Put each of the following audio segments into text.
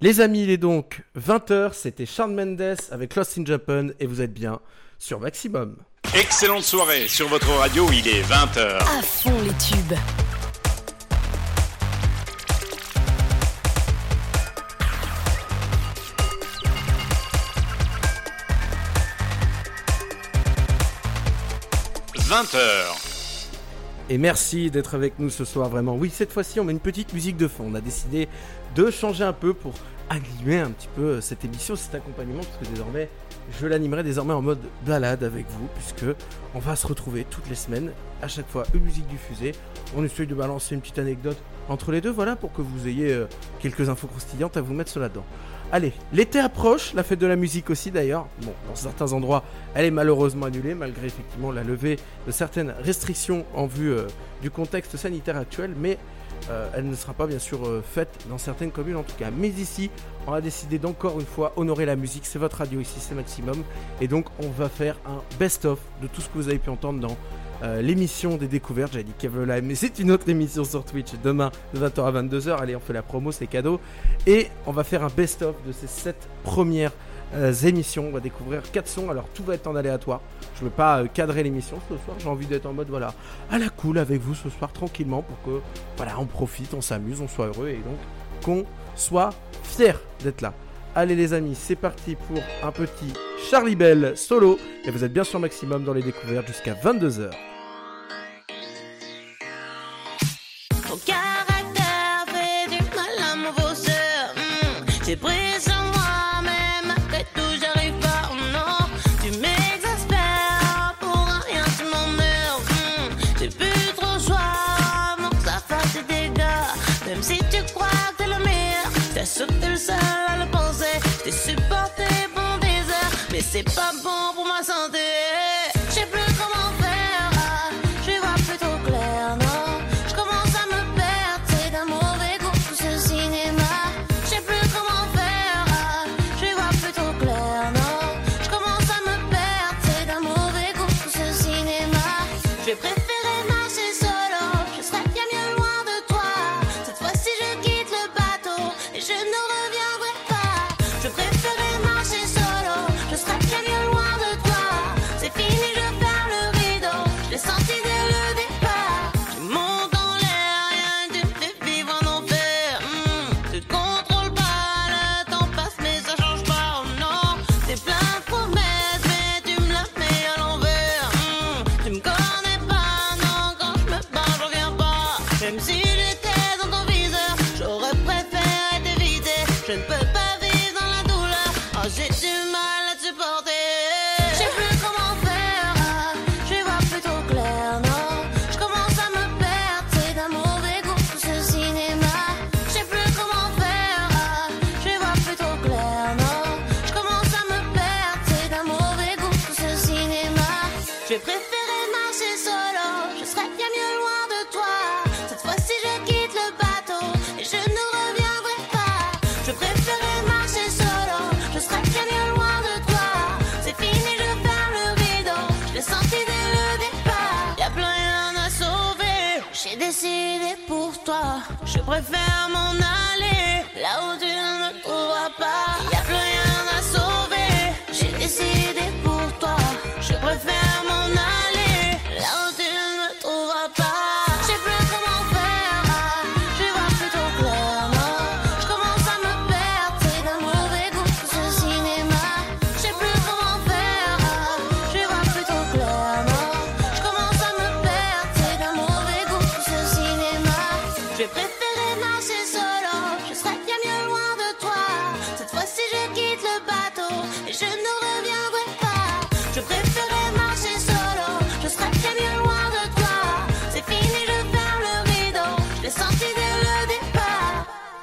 Les amis, il est donc 20h, c'était Shawn Mendes avec Lost in Japan et vous êtes bien sur Maximum. Excellente soirée sur votre radio, il est 20h. À fond les tubes. « 20h. Et merci d'être avec nous ce soir, vraiment. Oui, cette fois-ci, on met une petite musique de fond. On a décidé de changer un peu pour animer un petit peu euh, cette émission, cet accompagnement, parce que désormais, je l'animerai désormais en mode balade avec vous, puisque on va se retrouver toutes les semaines, à chaque fois une musique diffusée. On essaye de balancer une petite anecdote entre les deux, voilà, pour que vous ayez euh, quelques infos croustillantes à vous mettre cela dedans. Allez, l'été approche, la fête de la musique aussi d'ailleurs. Bon, dans certains endroits, elle est malheureusement annulée, malgré effectivement la levée de certaines restrictions en vue euh, du contexte sanitaire actuel, mais euh, elle ne sera pas bien sûr euh, faite dans certaines communes en tout cas. Mais ici, on a décidé d'encore une fois honorer la musique. C'est votre radio ici, c'est Maximum. Et donc, on va faire un best-of de tout ce que vous avez pu entendre dans euh, l'émission des découvertes. J'avais dit Kev Live, mais c'est une autre émission sur Twitch demain de 20h à 22h. Allez, on fait la promo, c'est cadeau. Et on va faire un best-of de ces 7 premières euh, émissions. On va découvrir 4 sons. Alors tout va être en aléatoire. Je veux pas euh, cadrer l'émission ce soir. J'ai envie d'être en mode voilà à la cool avec vous ce soir tranquillement pour que voilà on profite, on s'amuse, on soit heureux et donc qu'on soit fier d'être là. Allez les amis, c'est parti pour un petit Charlie Bell solo. Et vous êtes bien sûr maximum dans les découvertes jusqu'à 22h. Ton caractère fait du mal à mon bosseur. Hmm, J'ai pris Mais c'est pas bon pour ma santé.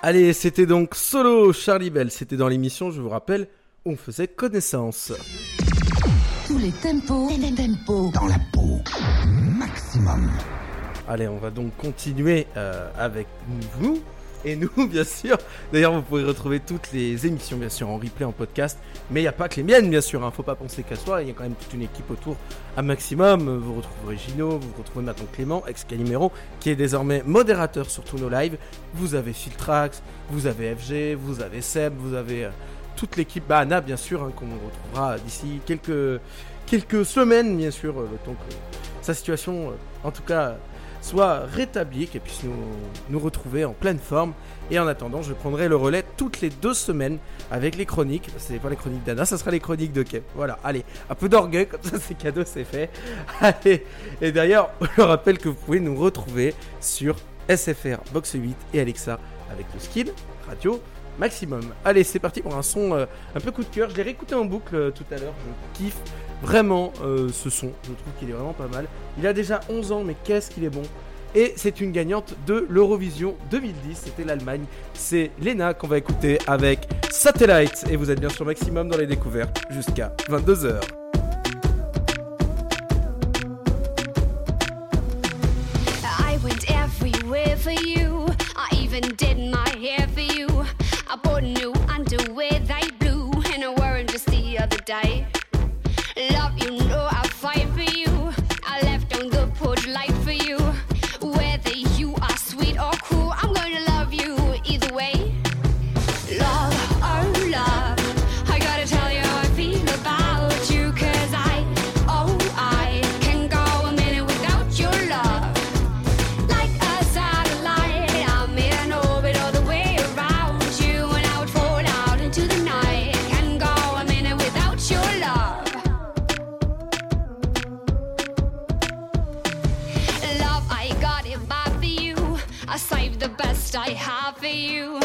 Allez, c'était donc solo Charlie Bell. C'était dans l'émission, je vous rappelle, on faisait connaissance. Tous les tempos, les tempos. dans la peau. Maximum. Allez, on va donc continuer euh, avec vous. Et nous, bien sûr. D'ailleurs, vous pouvez retrouver toutes les émissions, bien sûr, en replay, en podcast. Mais il n'y a pas que les miennes, bien sûr. Hein. Faut pas penser qu'à soi. Il y a quand même toute une équipe autour à maximum. Vous retrouverez Gino, vous retrouvez maintenant Clément, ex Calimero, qui est désormais modérateur sur tous nos lives. Vous avez Filtrax, vous avez FG, vous avez Seb, vous avez euh, toute l'équipe. Bah, Anna, bien sûr, hein, qu'on retrouvera d'ici quelques, quelques semaines, bien sûr, euh, le temps que sa situation, euh, en tout cas, soit rétablie, qu'elle puisse nous, nous retrouver en pleine forme. Et en attendant, je prendrai le relais toutes les deux semaines avec les chroniques. Ce n'est pas les chroniques d'Anna, ça sera les chroniques de Kev. Voilà, allez, un peu d'orgueil, comme ça c'est cadeau, c'est fait. Allez, et d'ailleurs, je rappelle que vous pouvez nous retrouver sur SFR, Box 8 et Alexa avec le skill radio maximum. Allez, c'est parti pour un son euh, un peu coup de cœur. Je l'ai réécouté en boucle euh, tout à l'heure. Je kiffe vraiment euh, ce son. Je trouve qu'il est vraiment pas mal. Il a déjà 11 ans, mais qu'est-ce qu'il est bon. Et c'est une gagnante de l'Eurovision 2010. C'était l'Allemagne. C'est Lena qu'on va écouter avec Satellite. Et vous êtes bien sûr maximum dans les découvertes jusqu'à 22h. I went everywhere for you. I even did my hair for you. I bought new underwear they blue, and I wore 'em just the other day. Love, you I have for you.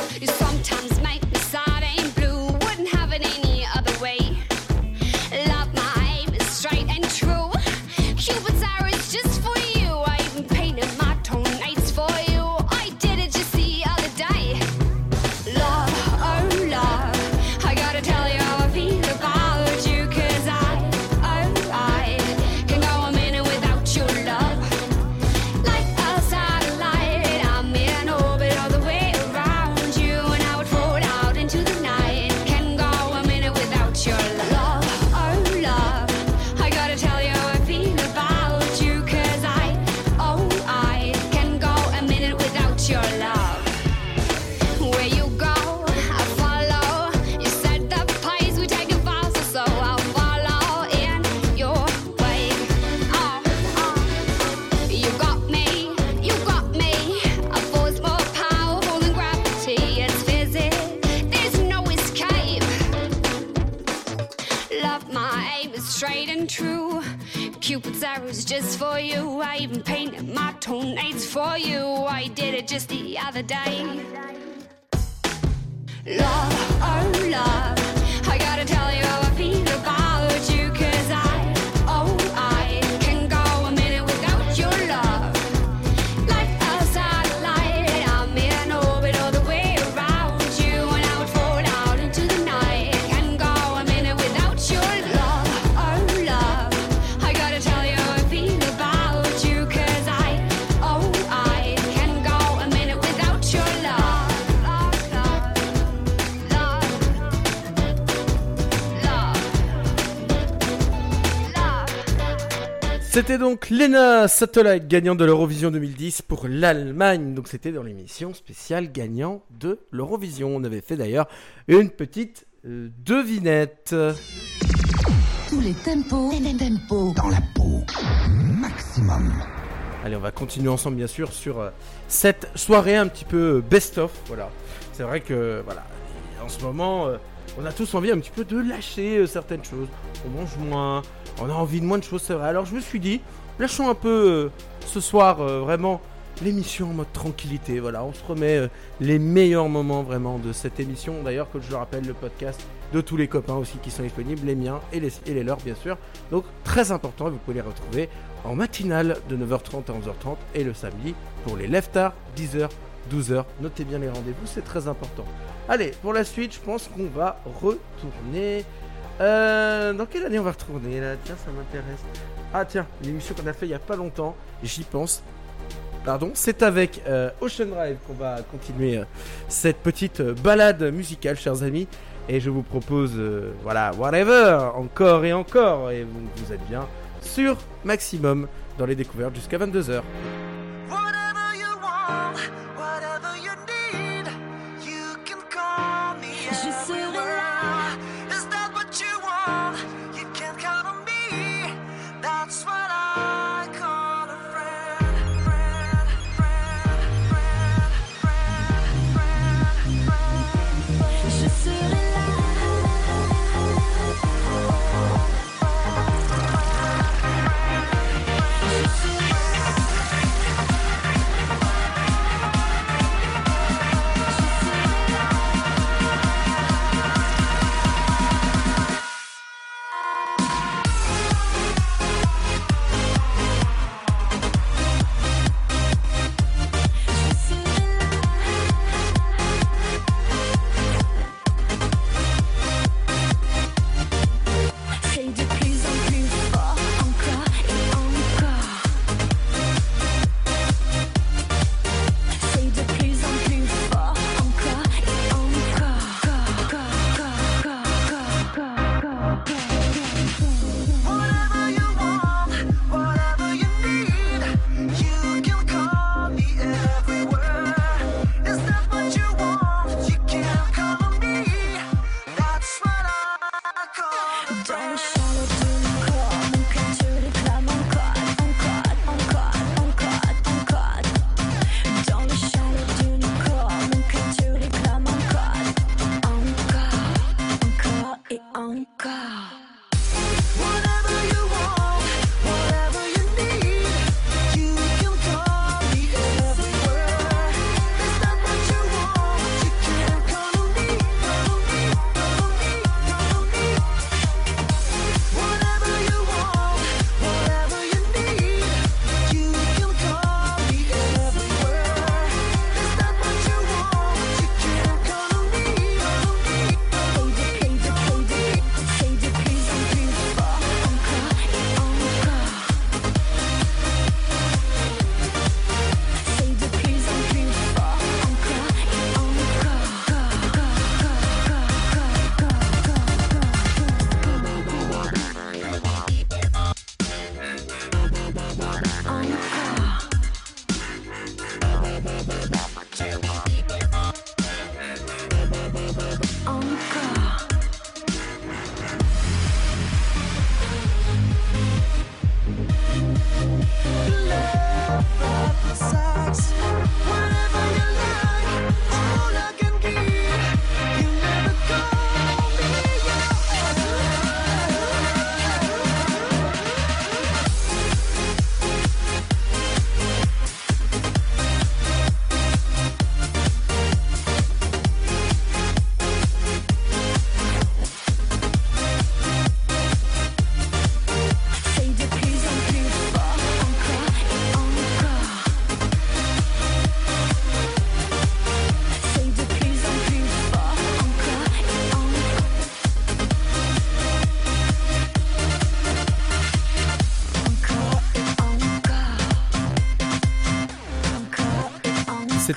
And true. Cupid's arrows just for you. I even painted my toenails for you. I did it just the other day. Love, oh love, I gotta tell you C'était donc Lena Satellite, gagnant de l'Eurovision 2010 pour l'Allemagne. Donc c'était dans l'émission spéciale gagnant de l'Eurovision. On avait fait d'ailleurs une petite euh, devinette. Tous les tempos, tempos. Dans la peau. Maximum. Allez, on va continuer ensemble bien sûr sur euh, cette soirée un petit peu euh, best-of. Voilà. C'est vrai que voilà, en ce moment, euh, on a tous envie un petit peu de lâcher euh, certaines choses. On mange moins, on a envie de moins de choses, c'est vrai. Alors je me suis dit, lâchons un peu euh, ce soir euh, vraiment l'émission en mode tranquillité. Voilà, on se remet les meilleurs moments vraiment de cette émission. D'ailleurs, que je le rappelle, le podcast de tous les copains aussi qui sont disponibles, les miens et les, leurs bien sûr. Donc très important, vous pouvez les retrouver en matinale de 9h30 à 11h30 et le samedi pour les left tard 10h 12h. Notez bien les rendez-vous, c'est très important. Allez, pour la suite, je pense qu'on va retourner. Euh, dans quelle année on va retourner là? Tiens, ça m'intéresse. Ah tiens, l'émission qu'on a fait il y a pas longtemps, j'y pense. Pardon, c'est avec euh, Ocean Drive qu'on va continuer euh, cette petite balade musicale, chers amis. Et je vous propose, voilà, whatever, encore et encore. Et vous, vous êtes bien sur Maximum dans les découvertes jusqu'à 22h. Whatever you want, whatever you That's what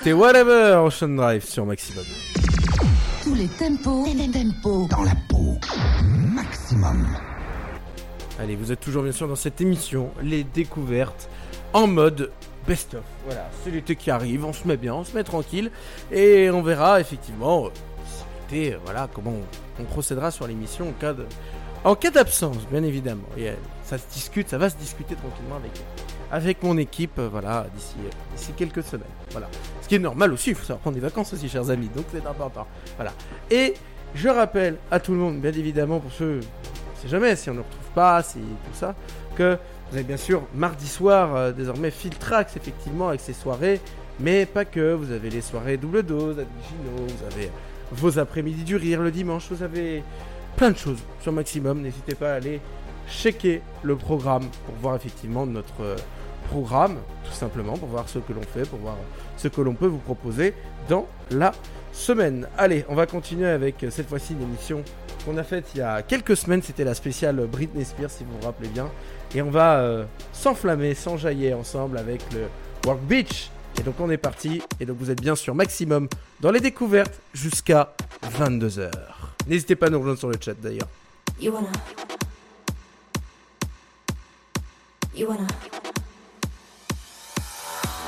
C'était Whatever Ocean Drive sur Maximum. Tous les tempos, tempos. Dans la peau. Maximum. Allez, vous êtes toujours bien sûr dans cette émission, les découvertes en mode best-of. Voilà, c'est l'été qui arrive, on se met bien, on se met tranquille, et on verra effectivement, euh, si l'été, euh, voilà, comment on, on procédera sur l'émission en cas de, en cas d'absence, bien évidemment. Et euh, ça se discute, ça va se discuter tranquillement avec, avec mon équipe, euh, voilà, d'ici, euh, d'ici quelques semaines. Voilà, ce qui est normal aussi, il faut savoir prendre des vacances aussi, chers amis, donc c'est important. Voilà. Et je rappelle à tout le monde, bien évidemment, pour ceux on sait jamais si on ne retrouve pas, si tout ça, que vous avez bien sûr mardi soir euh, désormais Filtrax effectivement avec ses soirées, mais pas que, vous avez les soirées double dose, Adigino, vous avez vos après-midi du rire le dimanche, vous avez plein de choses sur Maximum, n'hésitez pas à aller checker le programme pour voir effectivement notre programme, tout simplement, pour voir ce que l'on fait, pour voir ce que l'on peut vous proposer dans la semaine. Allez, on va continuer avec euh, cette fois-ci une émission qu'on a faite il y a quelques semaines. C'était la spéciale Britney Spears, si vous vous rappelez bien. Et on va euh, s'enflammer, s'enjailler ensemble avec le Work Beach. Et donc on est parti, et donc vous êtes bien sûr maximum dans les découvertes jusqu'à 22h. N'hésitez pas à nous rejoindre sur le chat d'ailleurs.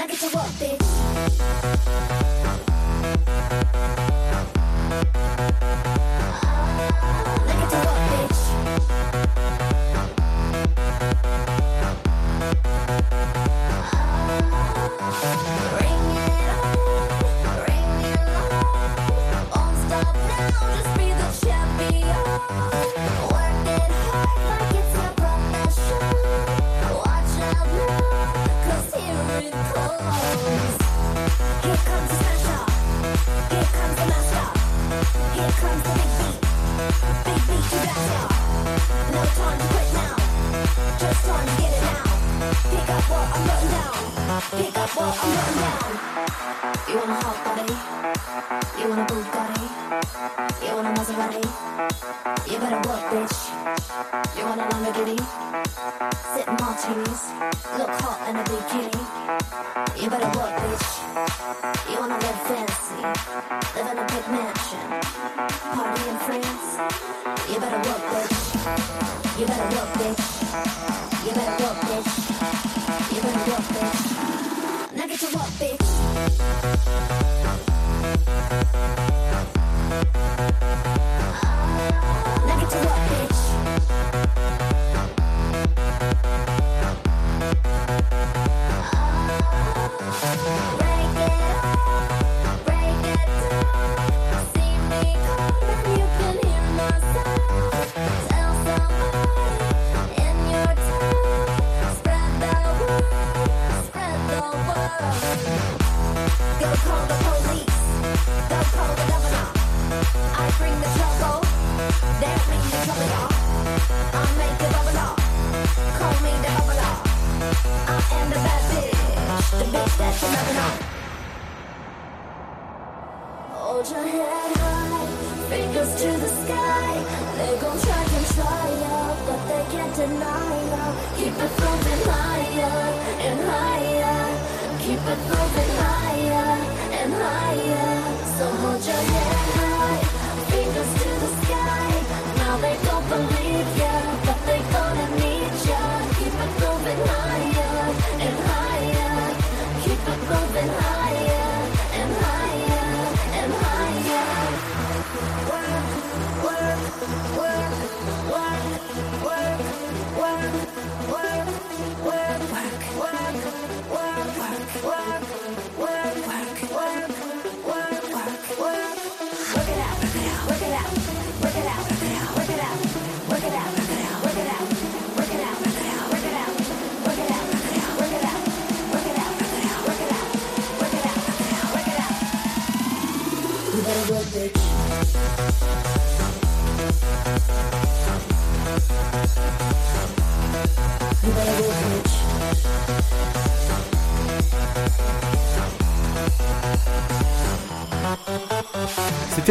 Now get to work, bitch.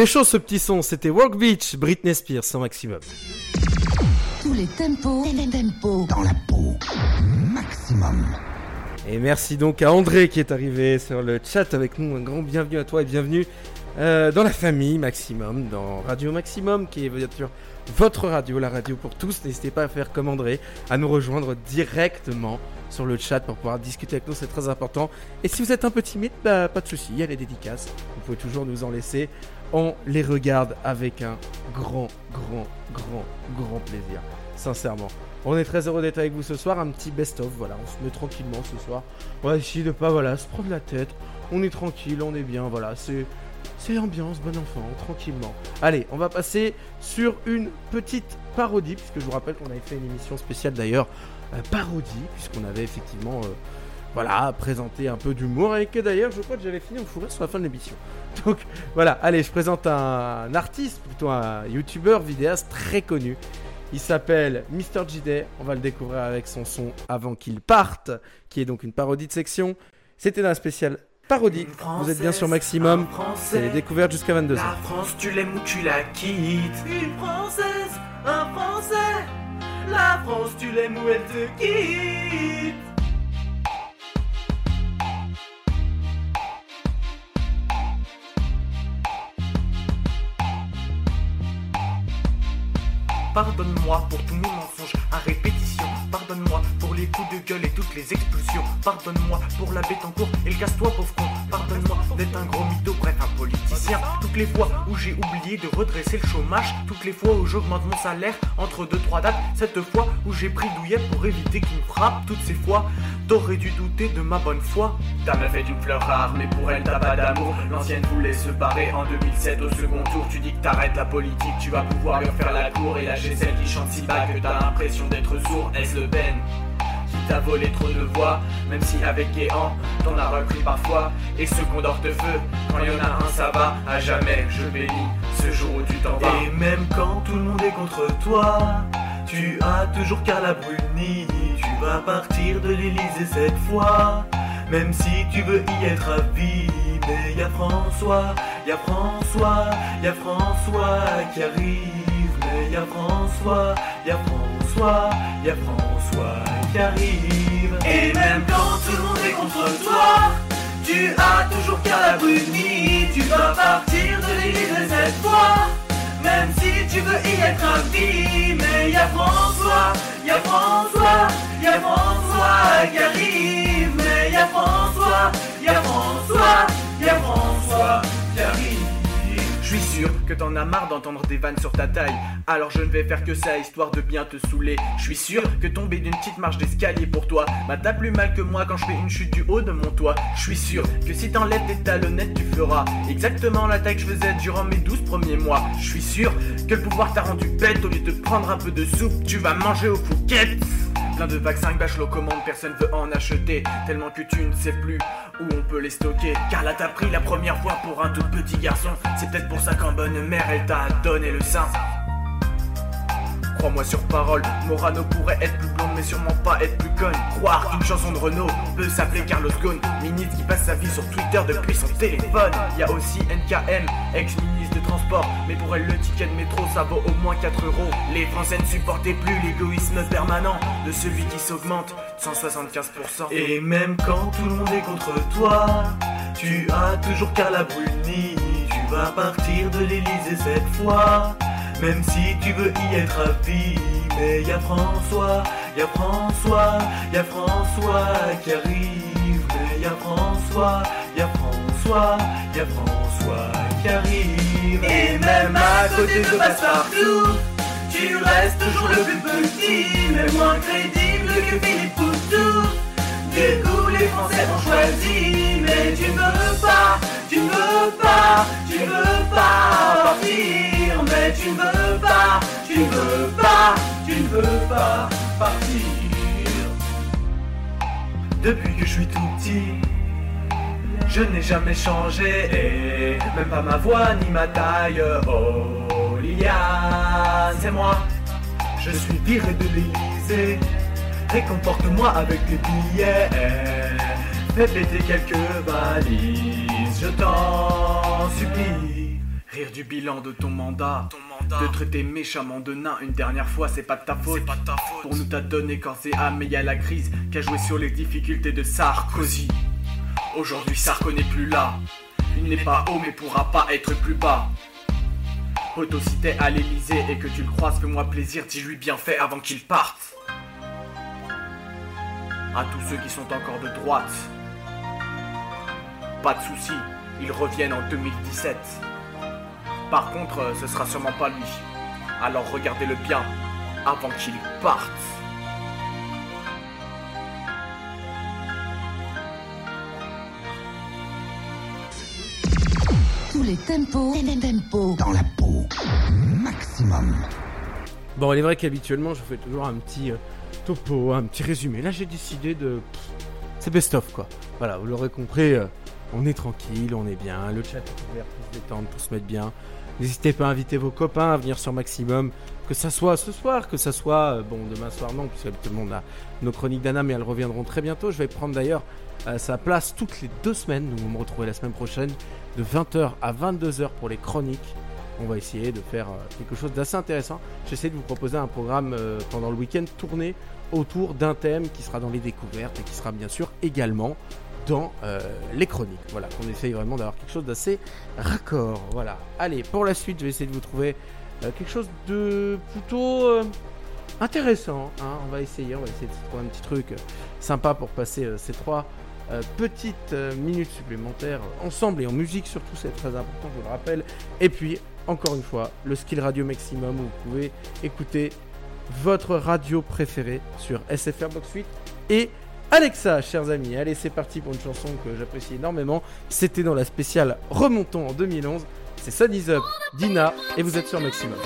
C'était chaud ce petit son, c'était Work Beach, Britney Spears sans maximum. Tous les tempos, les tempos dans la peau. Maximum. Et merci donc à André qui est arrivé sur le chat avec nous. Un grand bienvenue à toi et bienvenue euh, dans la famille Maximum, dans Radio Maximum, qui est bien sûr votre radio, la radio pour tous. N'hésitez pas à faire comme André, à nous rejoindre directement sur le chat pour pouvoir discuter avec nous, c'est très important. Et si vous êtes un peu timide, bah, pas de souci, il y a les dédicaces. Vous pouvez toujours nous en laisser. On les regarde avec un grand, grand, grand, grand plaisir. Sincèrement. On est très heureux d'être avec vous ce soir. Un petit best-of, voilà. On se met tranquillement ce soir. On va essayer de pas, voilà, se prendre la tête. On est tranquille, on est bien, voilà. C'est. C'est ambiance, bon enfant, tranquillement. Allez, on va passer sur une petite parodie, puisque je vous rappelle qu'on avait fait une émission spéciale d'ailleurs, euh, parodie, puisqu'on avait effectivement euh, voilà, présenter un peu d'humour avec d'ailleurs, je crois que j'allais finir au fourré sur la fin de l'émission. Donc voilà, allez, je présente un, artiste, plutôt un youtubeur, vidéaste très connu. Il s'appelle Mr. JD, on va le découvrir avec son son Avant qu'il parte, qui est donc une parodie de section. C'était dans la spéciale parodie. Vous êtes bien sur Maximum, c'est les découvertes jusqu'à 22h. La France, tu l'aimes ou tu la quittes Une Française, un Français La France, tu l'aimes ou elle te quitte Pardonne-moi pour tous mes mensonges à répétition. Pardonne-moi pour les coups de gueule et toutes les expulsions. Pardonne-moi pour la bête en cours et le casse-toi, pauvre con. Pardonne-moi d'être un gros mytho, bref, un politicien. Toutes les fois où j'ai oublié de redresser le chômage. Toutes les fois où j'augmente mon salaire entre deux, trois dates. Cette fois où j'ai pris douillet pour éviter qu'il me frappe. Toutes ces fois, t'aurais dû douter de ma bonne foi. Ta meuf est une fleur rare, mais pour elle t'as pas d'amour. L'ancienne voulait se barrer en 2007 au second tour. Tu dis que t'arrêtes la politique, tu vas pouvoir leur faire la cour et lâcher celle qui chante si bas que t'as l'impression d'être sourd. Est-ce le Qui t'a volé trop de voix, même si avec Guéant, t'en as repris parfois. Et ce qu'on dort de feu, quand y en a un, ça va. À jamais, je bénis ce jour où tu t'en vas. Et même quand tout le monde est contre toi, tu as toujours Carla Bruni. Tu vas partir de l'Elysée cette fois, même si tu veux y être à vie. Mais y a François, y a François, y a François qui arrive. Mais y a François, y a François, y a François qui arrive. Et même quand tout le monde est contre toi, tu as toujours Carla Bruni. Tu vas partir de l'Élysée cette fois. Même si tu veux y être vie, mais y a François, y a François, y a François qui arrive. Mais y a François, y a François, y a François qui arrive. Je suis sûr que t'en as marre d'entendre des vannes sur ta taille. Alors je ne vais faire que ça histoire de bien te saouler. Je suis sûr que tomber d'une petite marche d'escalier pour toi, bah t'as plus mal que moi quand je fais une chute du haut de mon toit. Je suis sûr que si t'enlèves tes talonnettes, tu feras exactement la taille que je faisais durant mes 12 premiers mois. Je suis sûr que le pouvoir t'a rendu bête au lieu de prendre un peu de soupe, tu vas manger aux couquettes. Plein de vaccins que Bachelot commande, personne veut en acheter. Tellement que tu ne sais plus où on peut les stocker. Car là t'as pris la première fois pour un tout petit garçon. C'est peut-être pour ça qu'en bonne mère elle t'a donné le sein. Crois-moi sur parole, Morano pourrait être plus blonde mais sûrement pas être plus conne. Croire qu'une chanson de Renault peut s'appeler Carlos Ghosn, ministre qui passe sa vie sur Twitter depuis son téléphone. Y a aussi NKM, ex-ministre transport, mais pour elle le ticket de métro ça vaut au moins 4 euros. Les Français ne supportaient plus l'égoïsme permanent de celui qui s'augmente de 175%. Et même quand tout le monde est contre toi, tu as toujours Carla Bruni. Tu vas partir de l'Elysée cette fois. Même si tu veux y être à vie, mais y a François, y a François, y a François qui arrive. Mais y a François, y a François, y a François qui arrive. Et même à côté de Passepartout, tu restes toujours le plus petit, mais moins crédible que Philippe Poutou. Du coup, les Français ont choisi, mais tu ne veux pas, tu ne veux pas, tu ne veux pas partir, mais tu ne veux pas, tu ne veux pas, tu ne veux pas partir. Depuis que je suis tout petit, je n'ai jamais changé, et même pas ma voix ni ma taille. Oh, Liliane, c'est moi, je suis viré de l'Élysée. Réconforte-moi avec tes billets. Fais péter quelques valises, je t'en supplie. Rire du bilan de ton mandat. De traiter méchamment de nain une dernière fois, c'est pas de ta faute. Pour nous t'as donné corps et âme, mais y a la crise qui a joué sur les difficultés de Sarkozy. Aujourd'hui Sarko n'est plus là. Il n'est pas haut mais pourra pas être plus bas. Poto si t'es à l'Elysée et que tu le croises, fais-moi plaisir, dis-lui bien fait avant qu'il parte. À tous ceux qui sont encore de droite, pas de soucis, ils reviennent en 2017. Par contre, ce sera sûrement pas lui. Alors regardez-le bien avant qu'il parte. Tous les tempos, tempos dans la peau. Maximum. Bon, il est vrai qu'habituellement, je fais toujours un petit euh, topo, un petit résumé. Là, j'ai décidé de c'est best-of quoi. Voilà, vous l'aurez compris, euh, on est tranquille, on est bien, le chat est ouvert pour se détendre, pour se mettre bien. N'hésitez pas à inviter vos copains à venir sur Maximum, que ça soit ce soir, que ça soit, euh, bon, demain soir non, puisque tout le monde a nos chroniques d'Anna, mais elles reviendront très bientôt. Je vais prendre d'ailleurs euh, sa place toutes les deux semaines, donc vous me retrouvez la semaine prochaine, de 20h à 22h pour les chroniques. On va essayer de faire euh, quelque chose d'assez intéressant. J'essaie de vous proposer un programme euh, pendant le week-end tourné autour d'un thème qui sera dans les découvertes et qui sera bien sûr également dans euh, les chroniques. Voilà, qu'on essaye vraiment d'avoir quelque chose d'assez raccord. Voilà. Allez, pour la suite, je vais essayer de vous trouver quelque chose de plutôt intéressant. hein. On va essayer, on va essayer de trouver un petit truc sympa pour passer ces trois euh, petites euh, minutes supplémentaires euh, ensemble et en musique surtout, c'est très important, je vous le rappelle. Et puis, encore une fois, le skill radio maximum où vous pouvez écouter votre radio préférée sur SFR Box 8 et Alexa, chers amis. Allez, c'est parti pour une chanson que j'apprécie énormément. C'était dans la spéciale Remontons en 2011. C'est Sunny's Up, Dina, et vous êtes sur Maximum.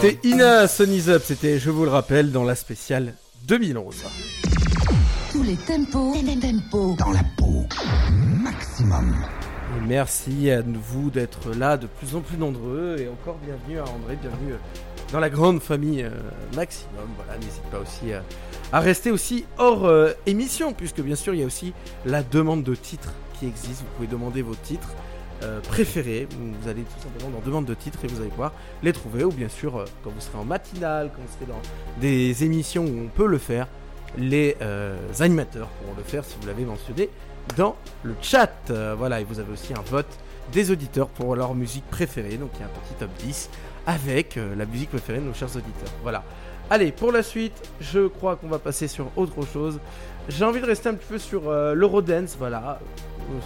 C'était Ina Sunny's Up, c'était, je vous le rappelle, dans la spéciale 2011. Tous les tempos, tempos dans la peau. Maximum. Et merci à vous d'être là, de plus en plus nombreux, et encore bienvenue à André, bienvenue dans la grande famille euh, Maximum. Voilà, n'hésite pas aussi euh, à rester aussi hors euh, émission, puisque bien sûr il y a aussi la demande de titres qui existe. Vous pouvez demander vos titres euh, préférés. Vous allez tout simplement dans demande de titres et vous allez pouvoir les trouver. Ou bien sûr, euh, quand vous serez en matinale, quand vous serez dans des émissions où on peut le faire, les euh, animateurs pourront le faire si vous l'avez mentionné dans le chat. Voilà, et vous avez aussi un vote des auditeurs pour leur musique préférée. Donc il y a un petit top 10 avec la musique préférée de nos chers auditeurs. Voilà. Allez, pour la suite, je crois qu'on va passer sur autre chose. J'ai envie de rester un petit peu sur l'Eurodance, voilà.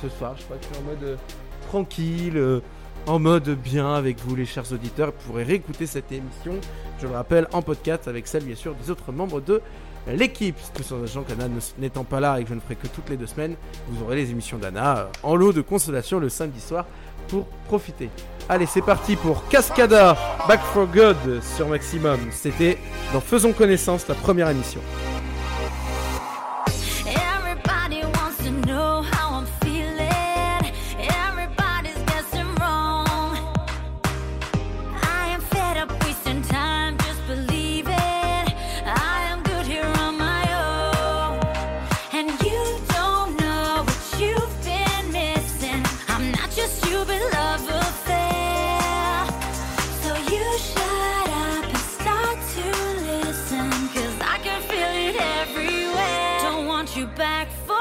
Ce soir, je crois que je suis en mode tranquille, euh, en mode bien avec vous, les chers auditeurs. Vous pourrez réécouter cette émission, je le rappelle, en podcast avec celle, bien sûr, des autres membres de l'équipe. Tout sachant qu'Anna n'étant pas là et que je ne ferai que toutes les deux semaines, vous aurez les émissions d'Anna euh, en lot de consolation le samedi soir pour profiter. Allez, c'est parti pour Cascada Back for Good sur Maximum. C'était dans Faisons connaissance, la première émission. Back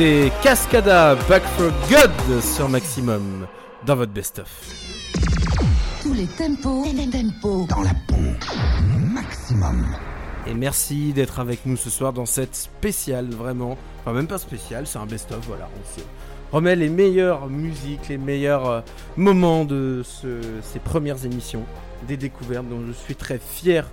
C'était Cascada Back for Good sur Maximum dans votre best-of. Tous les tempos, tempos dans la peau. Maximum. Et merci d'être avec nous ce soir dans cette spéciale, vraiment. Enfin, même pas spéciale, c'est un best-of, voilà. On se remet les meilleures musiques, les meilleurs euh, moments de ce- ces premières émissions, des découvertes dont je suis très fier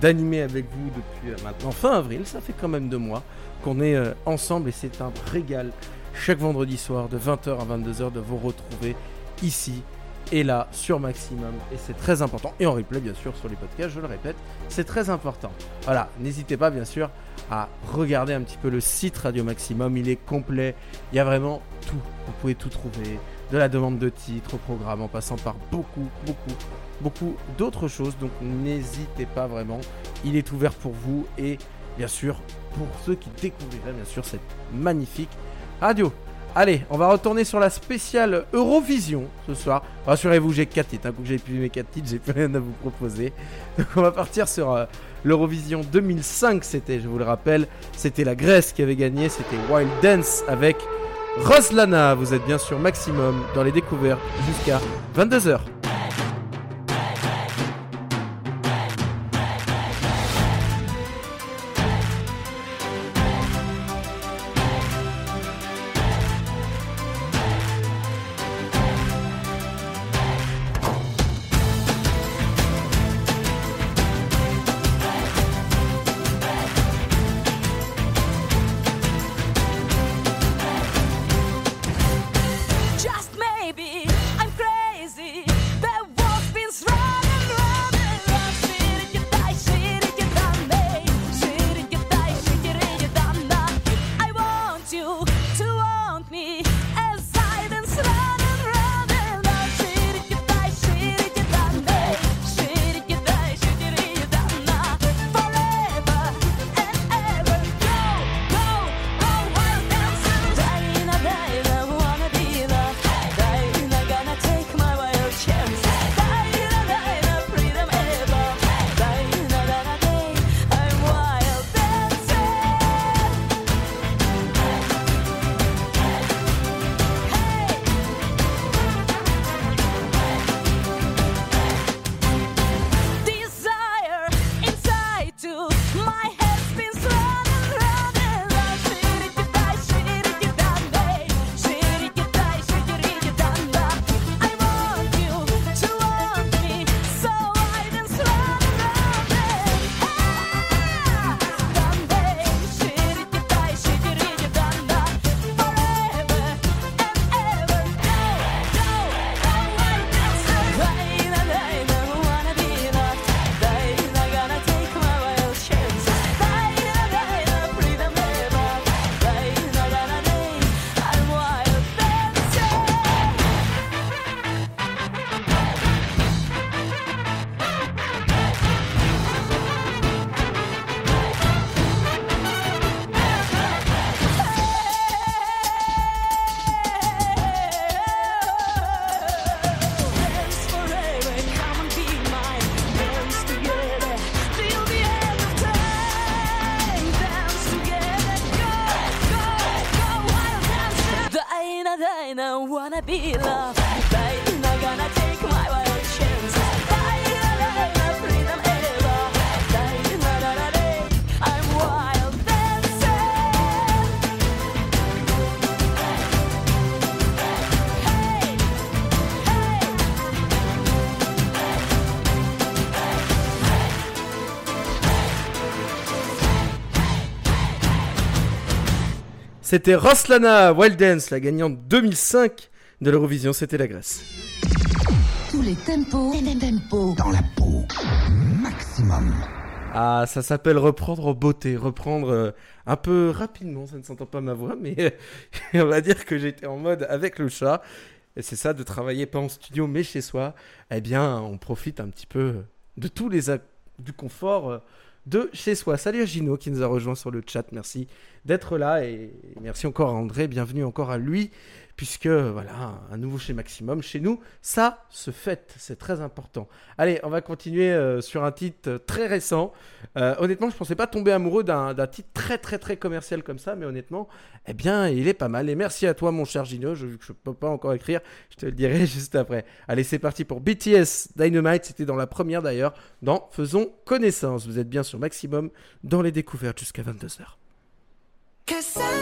d'animer avec vous depuis euh, maintenant fin avril. Ça fait quand même deux mois qu'on est euh, ensemble et c'est un régal. Chaque vendredi soir de 20h à 22h de vous retrouver ici et là sur Maximum et c'est très important. Et en replay bien sûr sur les podcasts je le répète c'est très important. Voilà n'hésitez pas bien sûr à regarder un petit peu le site Radio Maximum. Il est complet. Il y a vraiment tout. Vous pouvez tout trouver. De la demande de titres au programme, en passant par beaucoup, beaucoup, beaucoup d'autres choses. Donc n'hésitez pas vraiment, il est ouvert pour vous et bien sûr pour ceux qui découvriraient bien sûr cette magnifique radio. Allez, on va retourner sur la spéciale Eurovision ce soir. Rassurez-vous, j'ai 4 titres. Un que j'ai plus mes 4 titres, j'ai plus rien à vous proposer. Donc on va partir sur euh, l'Eurovision 2005, c'était, je vous le rappelle, c'était la Grèce qui avait gagné, c'était Wild Dance avec Roslana. Vous êtes bien sûr maximum dans les découvertes jusqu'à 22h. C'était Roslana Wild Dance, la gagnante 2005 de l'Eurovision, c'était la Grèce. Tous les tempos, tempos dans la peau. Maximum. Ah, ça s'appelle reprendre en beauté, reprendre euh, un peu rapidement, ça ne s'entend pas ma voix, mais on va dire que j'étais en mode avec le chat. Et c'est ça, de travailler pas en studio, mais chez soi. Eh bien, on profite un petit peu de tous les du confort euh, de chez soi. Salut à Gino qui nous a rejoint sur le chat, merci d'être là et merci encore à André, bienvenue encore à lui, puisque voilà, un nouveau chez Maximum, chez nous, ça se fête, c'est très important. Allez, on va continuer euh, sur un titre euh, très récent. Euh, honnêtement, je pensais pas tomber amoureux d'un titre très très très commercial comme ça, mais honnêtement, eh bien, il est pas mal. Et merci à toi, mon cher Gino, je, vu que je peux pas encore écrire, je te le dirai juste après. Allez, c'est parti pour BTS Dynamite, c'était dans la première d'ailleurs, dans Faisons connaissance. Vous êtes bien sur Maximum, dans les découvertes jusqu'à 22h. Cause I'm in the stars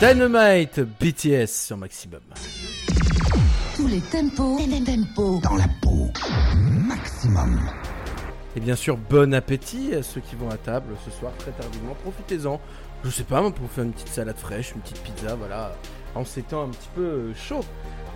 Dynamite BTS sur Maximum. Tous les tempos, tempos dans la peau. Maximum. Et bien sûr, bon appétit à ceux qui vont à table ce soir très tardivement. Profitez-en. Je sais pas, moi, pour faire une petite salade fraîche, une petite pizza, voilà. En ces temps un petit peu euh, chaud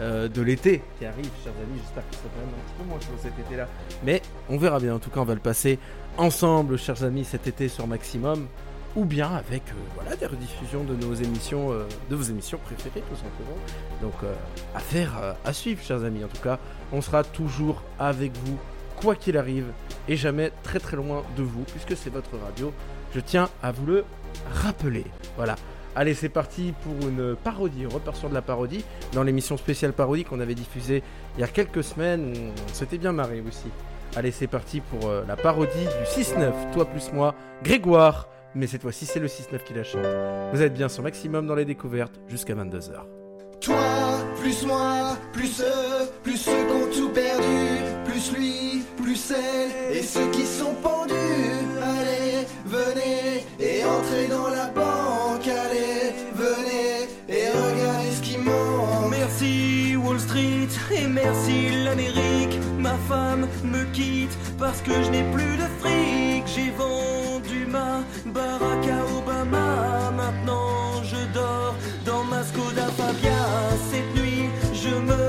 euh, de l'été qui arrive, chers amis. J'espère que ça va même un petit peu moins chaud cet été-là. Mais on verra bien. En tout cas, on va le passer ensemble, chers amis, cet été sur Maximum. Ou bien avec euh, voilà, des rediffusions de nos émissions, euh, de vos émissions préférées, tout simplement. Donc, euh, affaire euh, à suivre, chers amis. En tout cas, on sera toujours avec vous quoi qu'il arrive, et jamais très très loin de vous, puisque c'est votre radio. Je tiens à vous le rappeler. Voilà. Allez, c'est parti pour une parodie. On repart sur de la parodie dans l'émission spéciale parodie qu'on avait diffusée il y a quelques semaines. On s'était bien marré aussi. Allez, c'est parti pour la parodie du 6-9. Toi plus moi, Grégoire. Mais cette fois-ci, c'est le 6-9 qui la chante. Vous êtes bien sur Maximum dans les découvertes jusqu'à 22h. Toi, plus moi, plus eux, plus ceux qui ont tout perdu, plus lui, plus elle, et ceux qui sont pendus. Allez, venez et entrez dans la banque. Allez, venez et regardez ce qui manque. Merci Wall Street et merci l'Amérique. Ma femme me quitte parce que je n'ai plus de fric. J'ai vendu Barack Obama. Maintenant je dors dans ma Skoda Fabia. Cette nuit je me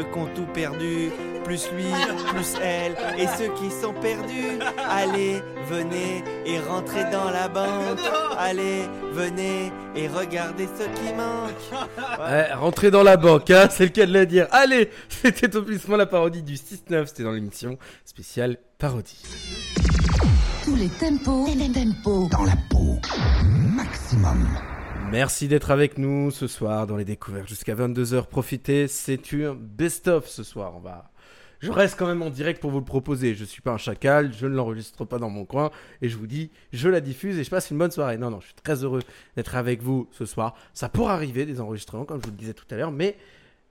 ceux qui ont tout perdu, plus lui, plus elle, et ceux qui sont perdus. Allez, venez et rentrez dans la banque. Allez, venez et regardez ce qui manque. Ouais, rentrez dans la banque, hein, c'est le cas de le dire. Allez, c'était au plus moins la parodie du 6-9, c'était dans l'émission spéciale parodie. Tous les tempos, les tempos dans la peau. Maximum. Merci d'être avec nous ce soir dans les découvertes jusqu'à 22h. Profitez, c'est une best-of ce soir. Va... Je reste quand même en direct pour vous le proposer. Je suis pas un chacal, je ne l'enregistre pas dans mon coin et je vous dis, je la diffuse et je passe une bonne soirée. Non, non, je suis très heureux d'être avec vous ce soir. Ça pourra arriver des enregistrements, comme je vous le disais tout à l'heure, mais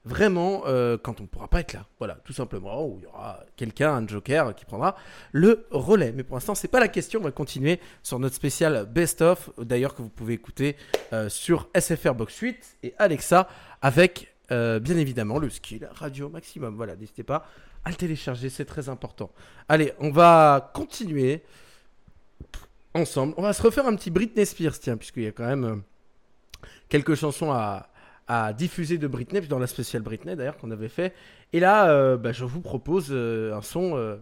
vraiment euh, quand on ne pourra pas être là. Voilà, tout simplement, où il y aura quelqu'un, un joker, qui prendra le relais. Mais pour l'instant, c'est pas la question. On va continuer sur notre spécial Best of, d'ailleurs que vous pouvez écouter euh, sur SFR Box 8 et Alexa avec euh, bien évidemment le skill Radio Maximum. Voilà, n'hésitez pas à le télécharger, c'est très important. Allez, on va continuer ensemble. On va se refaire un petit Britney Spears, tiens, puisqu'il y a quand même euh, quelques chansons à, à diffuser de Britney, dans la spéciale Britney d'ailleurs qu'on avait fait. Et là, euh, bah, je vous propose euh, un son, euh,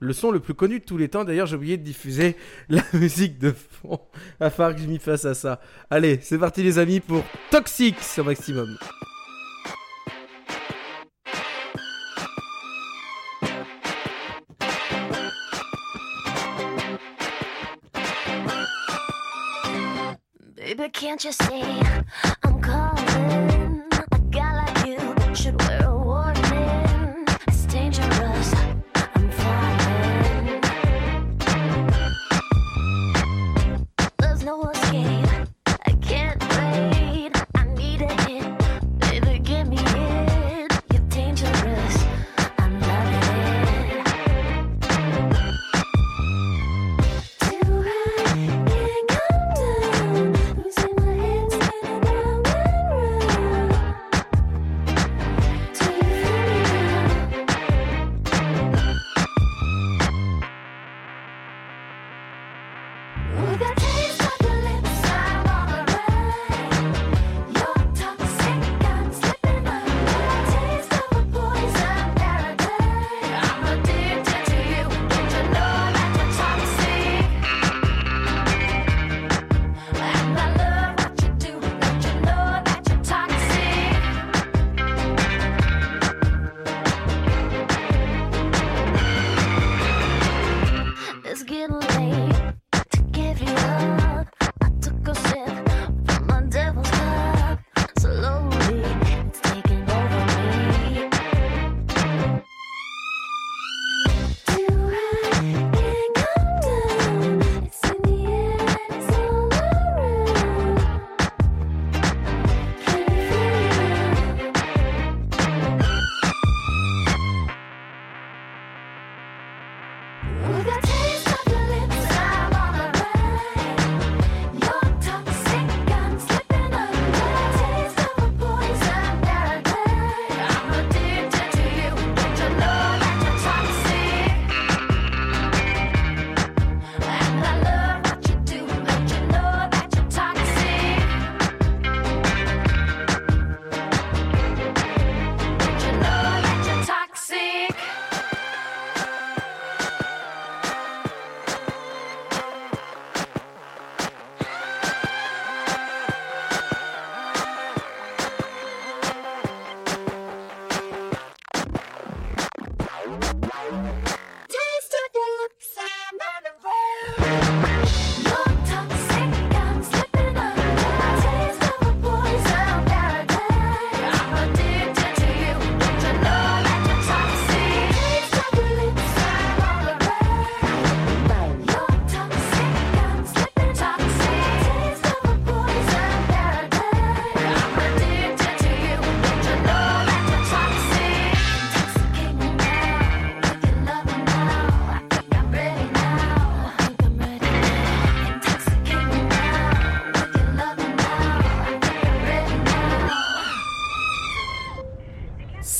le son le plus connu de tous les temps. D'ailleurs, j'ai oublié de diffuser la musique de fond. Falloir que je m'y fasse à ça. Allez, c'est parti les amis pour Toxic sur Maximum. Baby, can't you see? I'm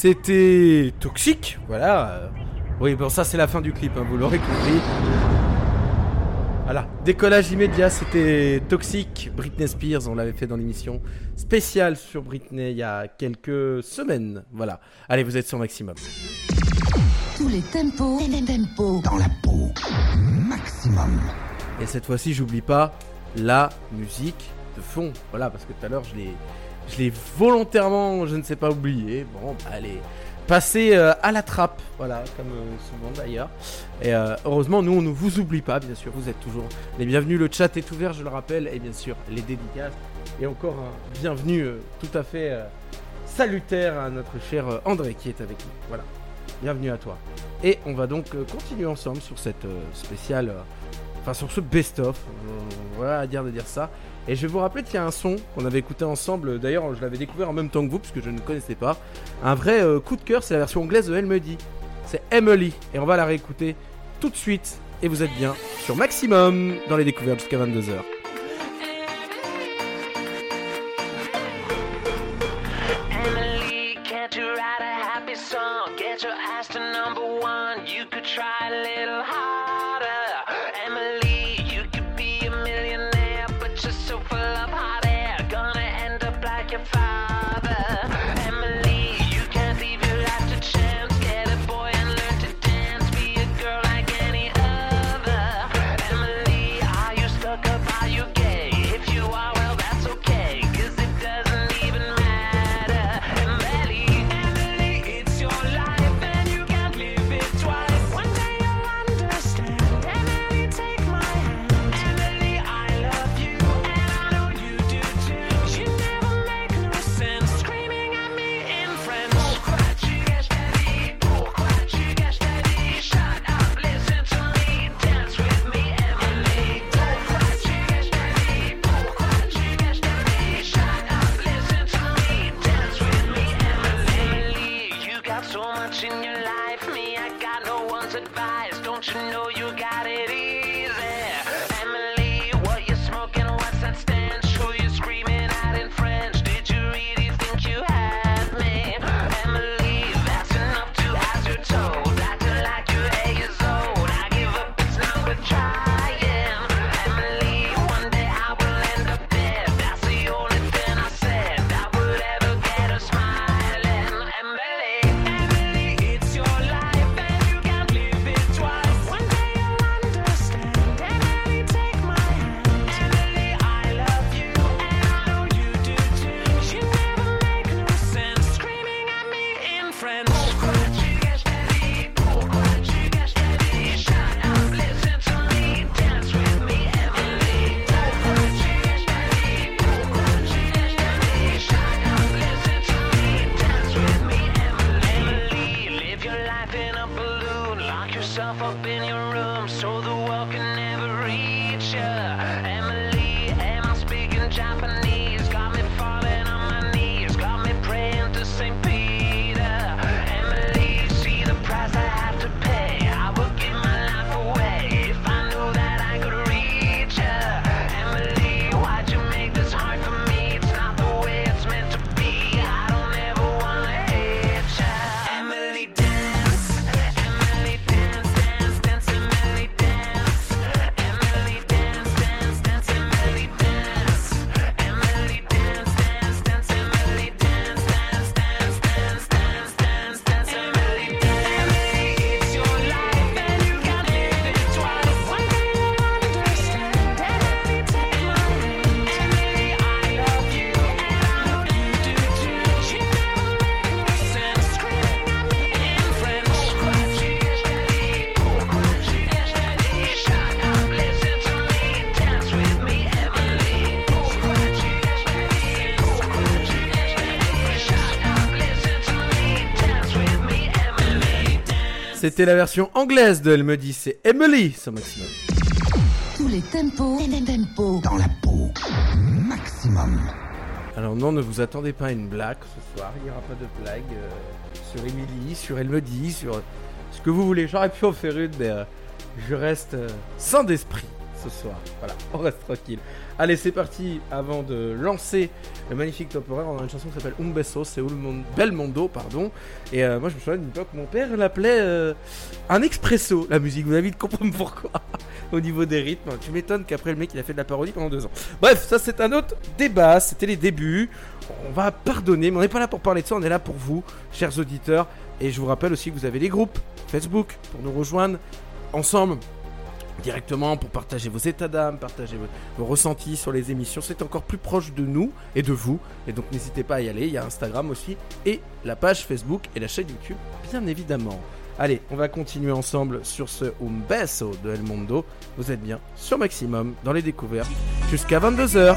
C'était Toxic, voilà. euh. Oui, bon, ça c'est la fin du clip, hein, vous l'aurez compris. Voilà, décollage immédiat, c'était Toxic, Britney Spears, on l'avait fait dans l'émission spéciale sur Britney il y a quelques semaines. Voilà, allez, vous êtes sur Maximum. Tous les tempos, tempos dans la peau. Maximum. Et cette fois-ci, j'oublie pas la musique de fond. Voilà, parce que tout à l'heure, je l'ai, je l'ai volontairement, je ne sais pas, oublié. Bon, bah, allez, passer euh, à la trappe. Voilà, comme euh, souvent d'ailleurs. Et euh, heureusement, nous, on ne vous oublie pas, bien sûr. Vous êtes toujours les bienvenus. Le chat est ouvert, je le rappelle. Et bien sûr, les dédicaces. Et encore un bienvenue tout à fait salutaire à notre cher André qui est avec nous. Voilà, bienvenue à toi. Et on va donc continuer ensemble sur cette spéciale. Enfin, sur ce best-of, voilà à dire de dire ça. Et je vais vous rappeler qu'il y a un son qu'on avait écouté ensemble. D'ailleurs, je l'avais découvert en même temps que vous, puisque je ne connaissais pas. Un vrai euh, coup de cœur, c'est la version anglaise de Elle me dit. C'est Emily. Et on va la réécouter tout de suite. Et vous êtes bien sur Maximum dans les découvertes jusqu'à 22h. Emily, C'était la version anglaise de Elle me dit, c'est Emily sur Maximum. Tous les tempos, tempos dans la peau. Maximum. Alors non, ne vous attendez pas à une blague ce soir, il n'y aura pas de blague euh, sur Emily, sur Elle me dit, sur ce que vous voulez. J'aurais pu en faire une, mais euh, je reste euh, sain d'esprit. Soir. Voilà, on reste tranquille. Allez, c'est parti. Avant de lancer le magnifique top horaire, on a une chanson qui s'appelle Un Beso, c'est Mon- Belmondo, pardon. Et euh, moi, je me souviens d'une époque, mon père l'appelait euh, un expresso, la musique. Vous avez vite comprendre pourquoi? Au niveau des rythmes, tu m'étonnes qu'après le mec il a fait de la parodie pendant deux ans. Bref, ça c'est un autre débat, c'était les débuts. On va pardonner, mais on n'est pas là pour parler de ça, on est là pour vous, chers auditeurs. Et je vous rappelle aussi que vous avez les groupes Facebook pour nous rejoindre ensemble directement pour partager vos états d'âme, partager vos, ressentis sur les émissions. C'est encore plus proche de nous et de vous. Et donc n'hésitez pas à y aller. Il y a Instagram aussi et la page Facebook et la chaîne YouTube, bien évidemment. Allez, on va continuer ensemble sur ce Un Beso de El Mondo. Vous êtes bien sur Maximum dans les découvertes jusqu'à 22h.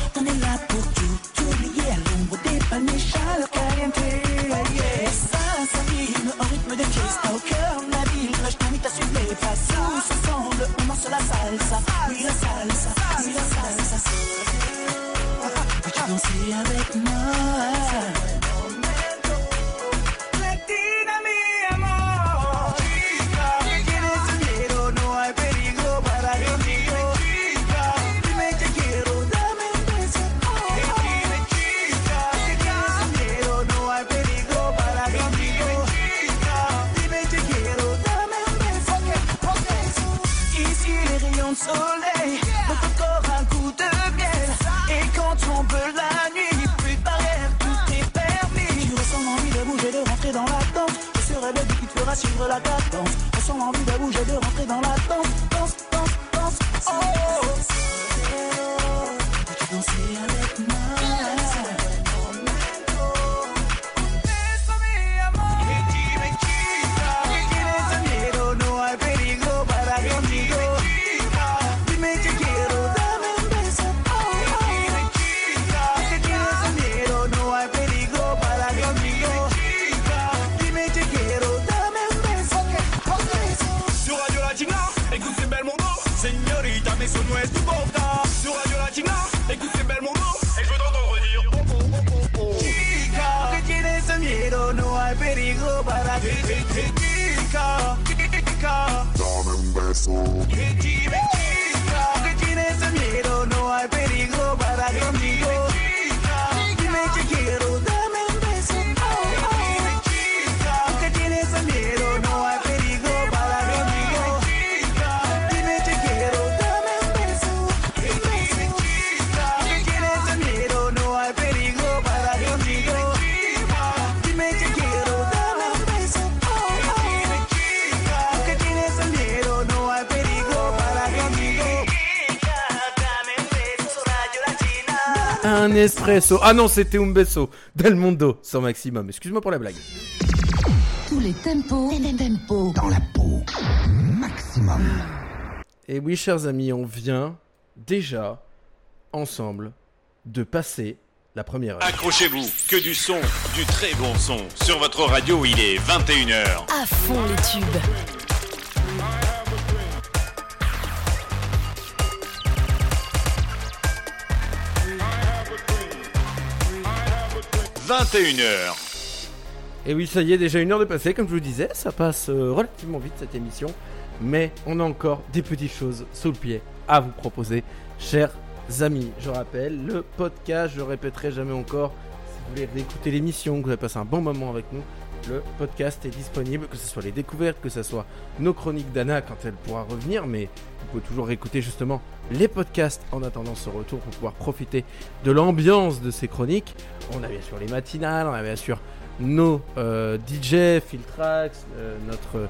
ensemble. On la salsa, oui la salsa, suivre la cadence. Ressens l'envie de bouger, de rentrer dans la danse, Ah non, c'était Un Beso Del Mondo sur Maximum. Excuse-moi pour la blague. Tous les tempos, tempos dans la peau. Maximum. Et oui, chers amis, on vient déjà ensemble de passer la première heure. Accrochez-vous, que du son, du très bon son. Sur votre radio, il est 21h. À fond les tubes. 21h. Et oui, ça y est, déjà une heure de passé, comme je vous disais, ça passe euh, relativement vite cette émission, mais on a encore des petites choses sous le pied à vous proposer, chers amis. Je rappelle, le podcast, je répéterai jamais encore, si vous voulez réécouter l'émission, que vous avez passé un bon moment avec nous, le podcast est disponible, que ce soit les découvertes, que ce soit nos chroniques d'Anna quand elle pourra revenir, mais vous pouvez toujours écouter justement les podcasts en attendant ce retour pour pouvoir profiter de l'ambiance de ces chroniques. On a bien sûr les matinales, on a bien sûr nos euh, DJ, Filtrax, euh, notre,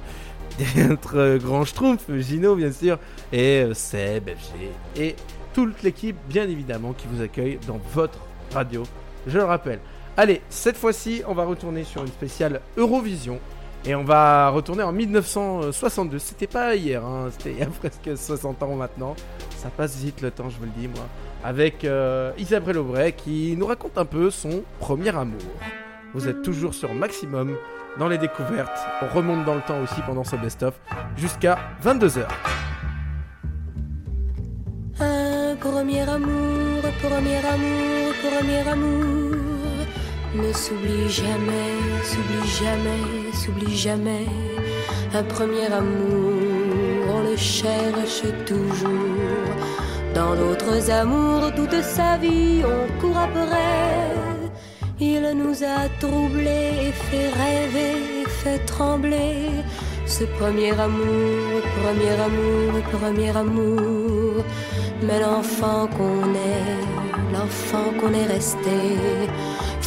notre grand schtroumpf, Gino bien sûr, et euh, Seb, FG, et toute l'équipe bien évidemment qui vous accueille dans votre radio, je le rappelle. Allez, cette fois-ci, on va retourner sur une spéciale Eurovision. Et on va retourner en 1962. C'était pas hier, hein, c'était il y a presque 60 ans maintenant. Ça passe vite le temps, je vous le dis, moi. Avec euh, Isabelle Aubray qui nous raconte un peu son premier amour. Vous êtes toujours sur Maximum dans les découvertes. On remonte dans le temps aussi pendant ce best-of jusqu'à 22h. Un premier amour, premier amour, premier amour ne s'oublie jamais, s'oublie jamais, s'oublie jamais. Un premier amour, on le cherche toujours. Dans d'autres amours, toute sa vie, on court après. Il nous a troublés et fait rêver, fait trembler. Ce premier amour, premier amour, premier amour. Mais l'enfant qu'on est, l'enfant qu'on est resté,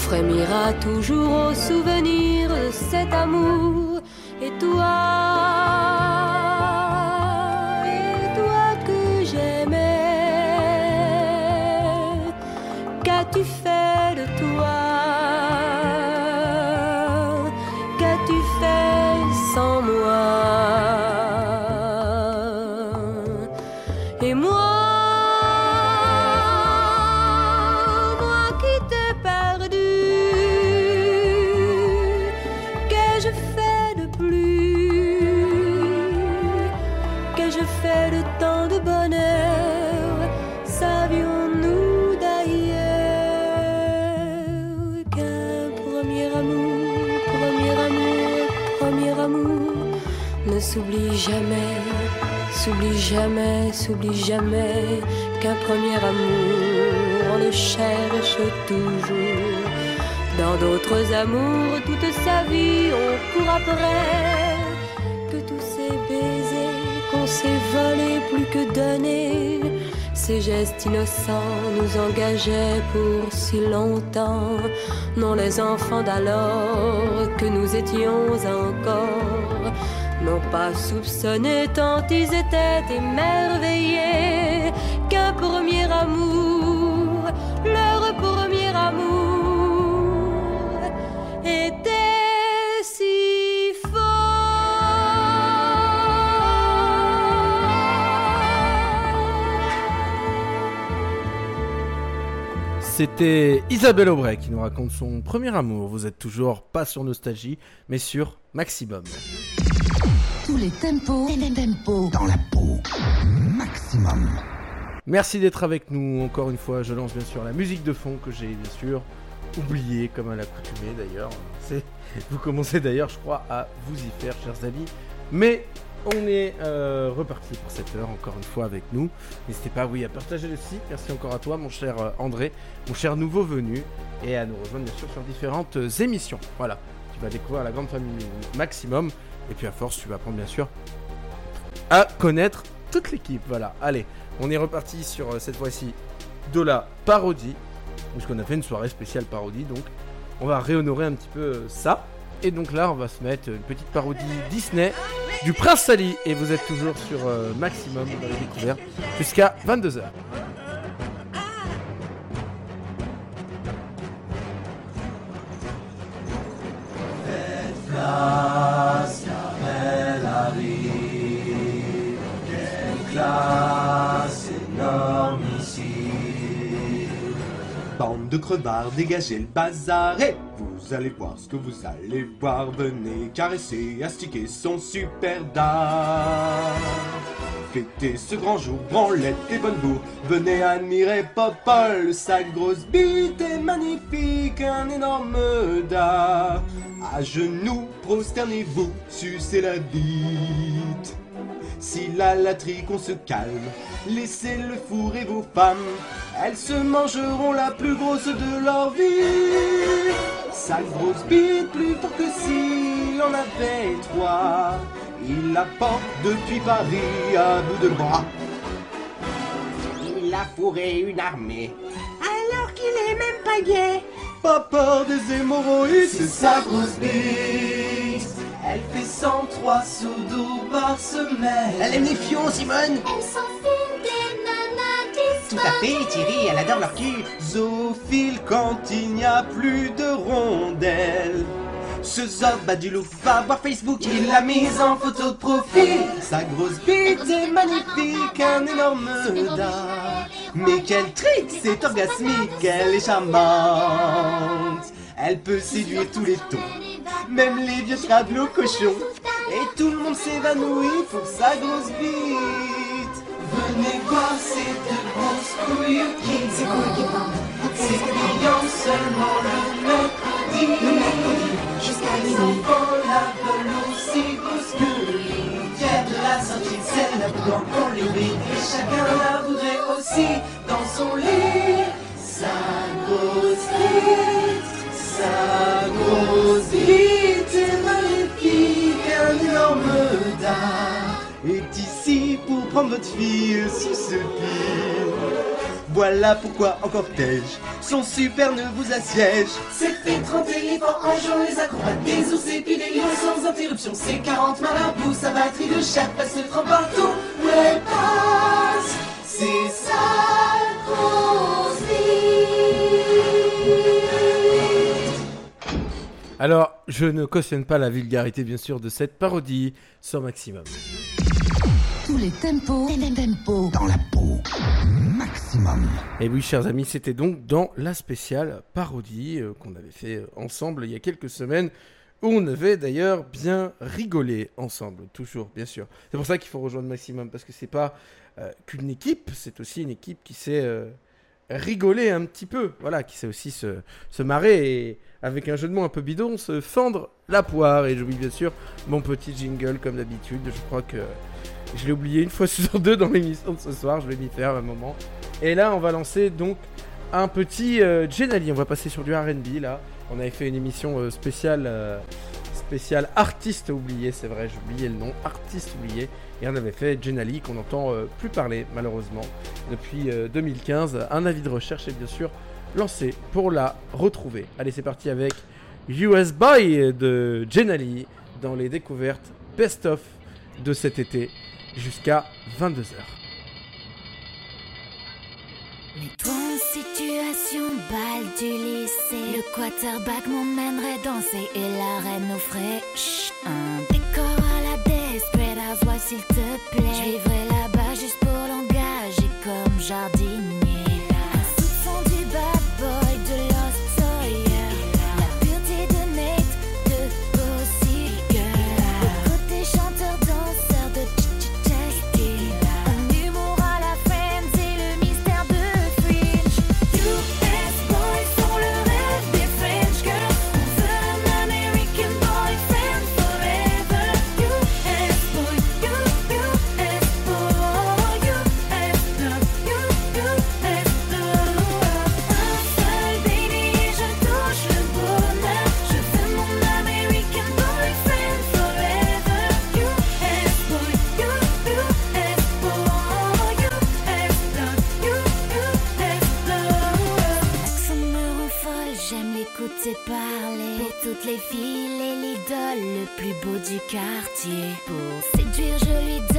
frémira toujours au souvenir de cet amour. Et toi, D'autres amours, toute sa vie, on court après. Que tous ces baisers qu'on s'est volés plus que donnés, ces gestes innocents nous engageaient pour si longtemps. Non, les enfants d'alors que nous étions encore n'ont pas soupçonné tant ils étaient émerveillés qu'un premier amour, C'était Isabelle Aubray qui nous raconte son premier amour. Vous êtes toujours pas sur Nostalgie, mais sur Maximum. Tous les tempos, les tempos dans la peau. Maximum. Merci d'être avec nous encore une fois. Je lance bien sûr la musique de fond que j'ai bien sûr oubliée comme à l'accoutumée d'ailleurs. Vous commencez d'ailleurs, je crois, à vous y faire, chers amis. Mais on est euh, reparti pour cette heure encore une fois avec nous. N'hésitez pas, oui, à partager le site. Merci encore à toi, mon cher euh, André, mon cher nouveau venu, et à nous rejoindre bien sûr sur différentes euh, émissions. Voilà, tu vas découvrir la grande famille Maximum, et puis à force, tu vas apprendre bien sûr à connaître toute l'équipe. Voilà, allez, on est reparti sur cette fois-ci de la parodie, puisqu'on a fait une soirée spéciale parodie, donc on va réhonorer un petit peu ça. Et donc là, on va se mettre une petite parodie Disney du Prince Sally. Et vous êtes toujours sur euh, Maximum dans les découvertes jusqu'à 22h. Place, car elle arrive. Quelle classe énorme ici. Bande de crevards, dégagez le bazar et vous allez voir ce que vous allez voir. Venez caresser, astiquer son super dard. Fêtez ce grand jour, branlette et bonne bourre. Venez admirer Popol, sa grosse bite est magnifique, un énorme dard. À genoux, prosternez-vous, sucez la bite. Si la laterie qu'on se calme, laissez le fourrer vos femmes. Elles se mangeront la plus grosse de leur vie. Sa grosse bite plus fort que s'il en avait trois. Il la porte depuis Paris à bout de bras. Il a fourré une armée. Alors qu'il est même pas gay. Pas peur des hémorroïdes, C'est sa grosse bite. Elle fait 103 sous d'eau par semaine. Elle aime les fions, Simone. Elle s'en fout des nanas tout à fait. Thierry, elle adore leur cul. Zoophile quand il n'y a plus de rondelles. Ce Zod bat du loup va voir Facebook, il l'a mise en photo de profil. Sa grosse bite est magnifique, un énorme dard. Mais quelle trick, c'est orgasmique, elle est charmante. Elle peut séduire tous les tons, même les vieux crabelots cochons. Et tout le monde s'évanouit pour sa grosse bite. Venez voir ces deux grosses couilles qui brillant seulement le mercredi. Le mercredi, jusqu'à enfants la veulent aussi grosse que. Fière de la sortie celle boudin pour les. Et chacun la voudrait aussi dans son lit. Sa grosse bite est magnifique, un énorme dard est ici pour prendre votre fille sous ce pied. Voilà pourquoi en cortège, son super ne vous assiège. C'est fait 31 fois en jour, les acrobates, des ours et puis des lions sans interruption. C'est 40 marabouts, sa batterie de chat passe le train partout où elle passe. C'est sa grosse Alors, je ne cautionne pas la vulgarité, bien sûr, de cette parodie, sans maximum. Tous les tempos, tempos dans la peau. Maximum. Et oui, chers amis, c'était donc dans la spéciale parodie euh, qu'on avait fait euh, ensemble il y a quelques semaines, où on avait d'ailleurs bien rigolé ensemble, toujours, bien sûr. C'est pour ça qu'il faut rejoindre Maximum, parce que c'est pas euh, qu'une équipe, c'est aussi une équipe qui sait euh, rigoler un petit peu, voilà, qui sait aussi se, se marrer et, avec un jeu de mots un peu bidon, se fendre la poire. Et j'oublie bien sûr mon petit jingle, comme d'habitude. Je crois que je l'ai oublié une fois sur deux dans l'émission de ce soir, je vais m'y faire un moment. Et là, on va lancer donc un petit euh, Genali. On va passer sur du RB là. On avait fait une émission euh, spéciale, euh, artiste oublié, c'est vrai, oublié le nom, artiste oublié. Et on avait fait Genali qu'on n'entend euh, plus parler malheureusement depuis euh, 2015. Un avis de recherche est bien sûr lancé pour la retrouver. Allez, c'est parti avec US Boy de Genali dans les découvertes best-of de cet été jusqu'à 22h. Mets-toi en situation, balle du lycée. Le quarterback m'emmènerait danser et la reine nous ferait un décor à la Desperate Housewives, s'il te plaît. Je là-bas juste pour l'engager comme jardinier. Parler. Pour toutes les filles, et l'idole, le plus beau du quartier. Pour séduire, je lui donnerai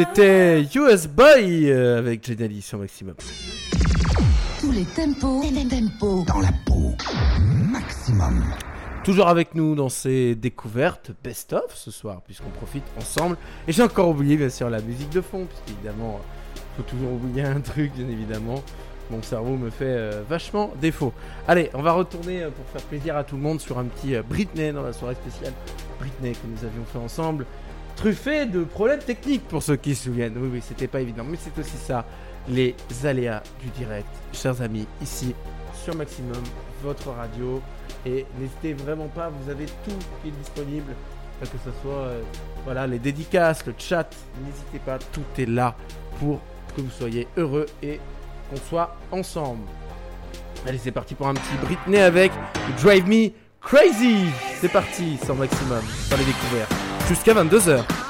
C'était US Boy euh, avec Genali sur Maximum. Tous les tempos, tempos dans la peau. Maximum. Toujours avec nous dans ces découvertes best-of ce soir, puisqu'on profite ensemble. Et j'ai encore oublié, bien sûr, la musique de fond, puisqu'évidemment, faut toujours oublier un truc, bien évidemment. Mon cerveau me fait euh, vachement défaut. Allez, on va retourner euh, pour faire plaisir à tout le monde sur un petit euh, Britney dans la soirée spéciale Britney que nous avions fait ensemble. Truffé de problèmes techniques pour ceux qui se souviennent. Oui, oui, c'était pas évident, mais c'est aussi ça, les aléas du direct. Chers amis, ici sur Maximum, votre radio. Et n'hésitez vraiment pas, vous avez tout qui est disponible, que ce soit euh, voilà, les dédicaces, le chat, n'hésitez pas, tout est là pour que vous soyez heureux et qu'on soit ensemble. Allez, c'est parti pour un petit Britney avec Drive Me Crazy. C'est parti, sans maximum, sur les découvertes. Jusqu'à 22h.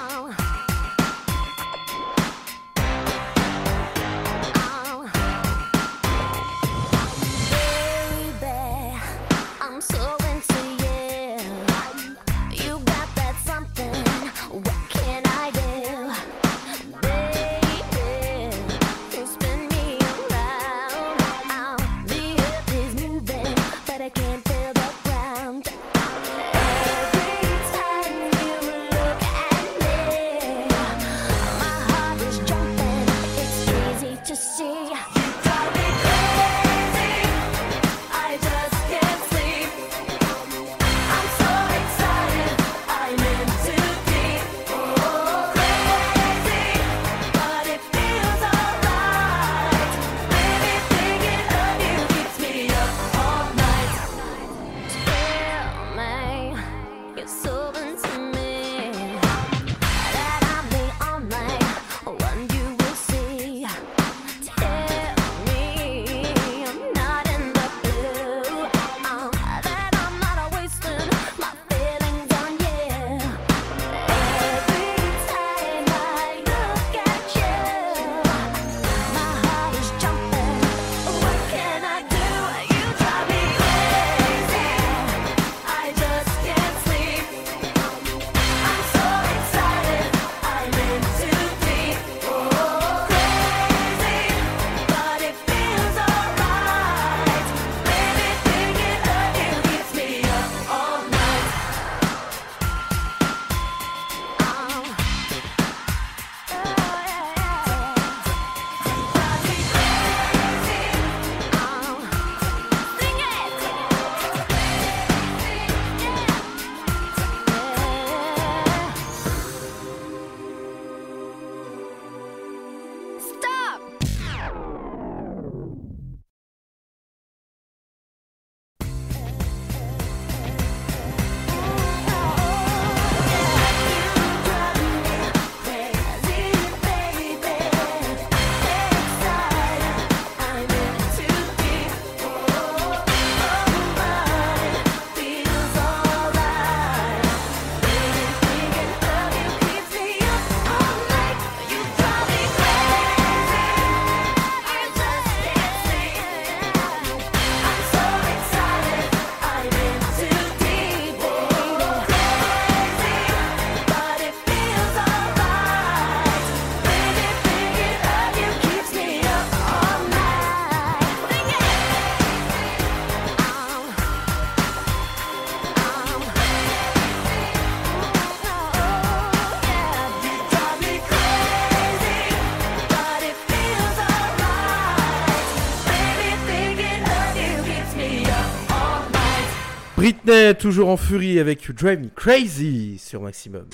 Toujours en furie avec You Drive Me Crazy sur Maximum.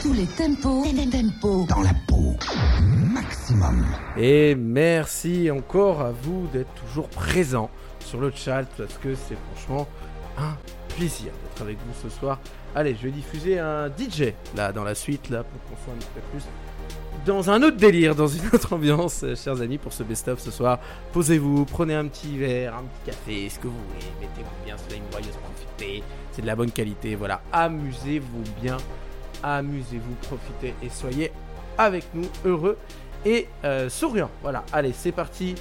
Tous les tempos, tempos dans la peau. Maximum. Et merci encore à vous d'être toujours présents sur le chat parce que c'est franchement un plaisir d'être avec vous ce soir. Allez, je vais diffuser un DJ là dans la suite là pour qu'on soit un petit peu plus dans un autre délire, dans une autre ambiance, euh, chers amis, pour ce best-of ce soir. Posez-vous, prenez un petit verre, un petit café, ce que vous voulez, mettez-vous bien sous la ligne royeuse, profitez, c'est de la bonne qualité, voilà, amusez-vous bien, amusez-vous, profitez et soyez avec nous, heureux et euh, souriants. Voilà, allez, c'est parti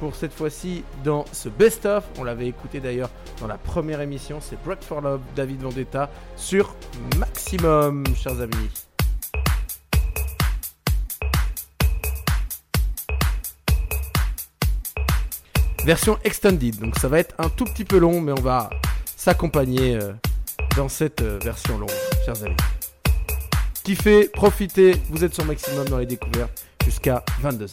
pour cette fois-ci dans ce best-of. On l'avait écouté d'ailleurs dans la première émission, c'est Break for Love, David Vendetta, sur Maximum, chers amis. Version extended. Donc ça va être un tout petit peu long, mais on va s'accompagner euh, dans cette euh, version longue, chers amis. Kiffez, profitez, vous êtes sur maximum dans les découvertes jusqu'à 22h.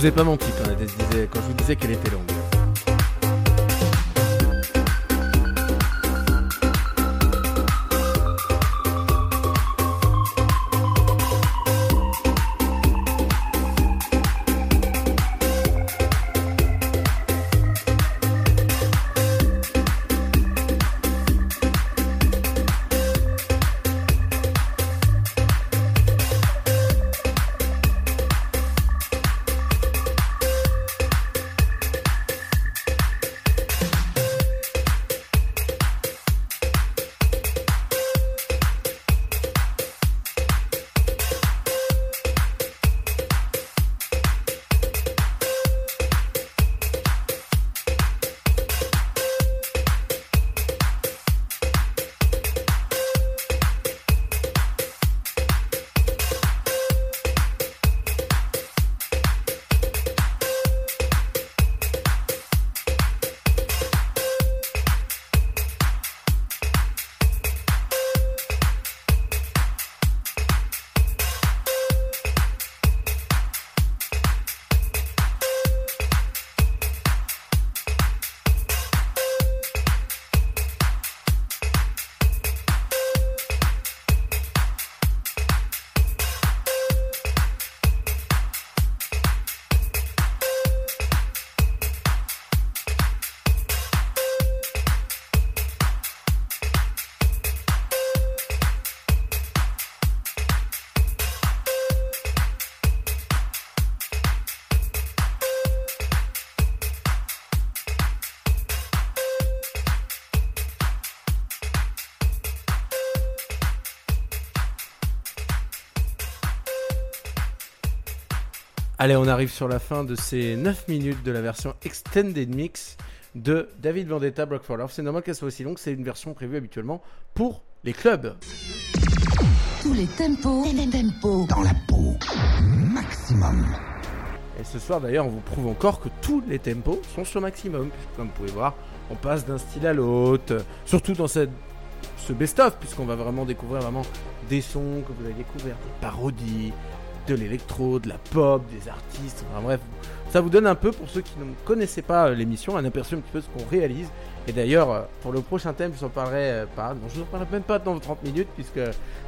Vous ai pas menti disait- quand je vous disais qu'elle était longue. Allez, on arrive sur la fin de ces 9 minutes de la version Extended Mix de David Vendetta Block for Love. C'est normal qu'elle soit aussi longue, c'est une version prévue habituellement pour les clubs. Tous les tempos, les tempos dans la peau. Maximum. Et ce soir d'ailleurs, on vous prouve encore que tous les tempos sont sur maximum. Puisque, comme vous pouvez voir, on passe d'un style à l'autre. Surtout dans cette, ce best-of, puisqu'on va vraiment découvrir vraiment des sons que vous avez découverts, des parodies, de l'électro, de la pop, des artistes. Enfin bref, ça vous donne un peu, pour ceux qui ne connaissaient pas euh, l'émission, un aperçu un petit peu de ce qu'on réalise. Et d'ailleurs, euh, pour le prochain thème, je vous en parlerai euh, pas. Je vous en parlerai même pas dans 30 minutes, puisque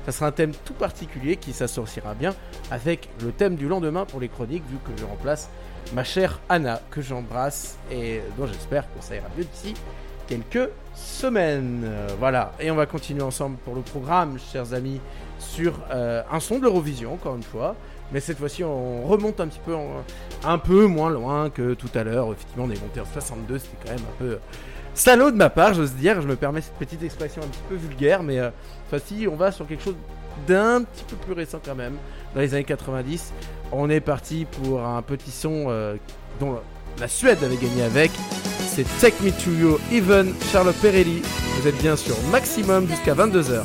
ça sera un thème tout particulier qui s'associera bien avec le thème du lendemain pour les chroniques, vu que je remplace ma chère Anna, que j'embrasse et dont j'espère que ça ira mieux d'ici quelques semaines. Voilà, et on va continuer ensemble pour le programme, chers amis, sur un son de l'Eurovision, encore une fois. Mais cette fois-ci, on remonte un petit peu, un peu moins loin que tout à l'heure. Effectivement, on est monté en 62, c'était quand même un peu salaud de ma part, j'ose dire. Je me permets cette petite expression un petit peu vulgaire, mais euh, cette fois-ci, on va sur quelque chose d'un petit peu plus récent quand même, dans les années 90. On est parti pour un petit son euh, dont la Suède avait gagné avec. C'est Take Me To You, Even, Charlotte Perelli. Vous êtes bien sur Maximum jusqu'à 22h.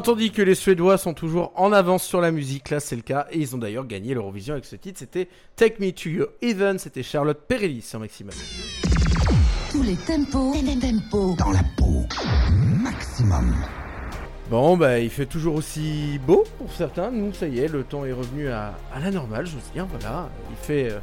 Dit que les Suédois sont toujours en avance sur la musique, là c'est le cas. Et ils ont d'ailleurs gagné l'Eurovision avec ce titre. C'était Take Me to Your Even. C'était Charlotte Perelli sur Maximum. Tous les tempos, tempos dans la peau. Maximum. Bon, bah il fait toujours aussi beau pour certains. Nous, ça y est, le temps est revenu à, à la normale, je veux dire. Voilà, il fait, euh,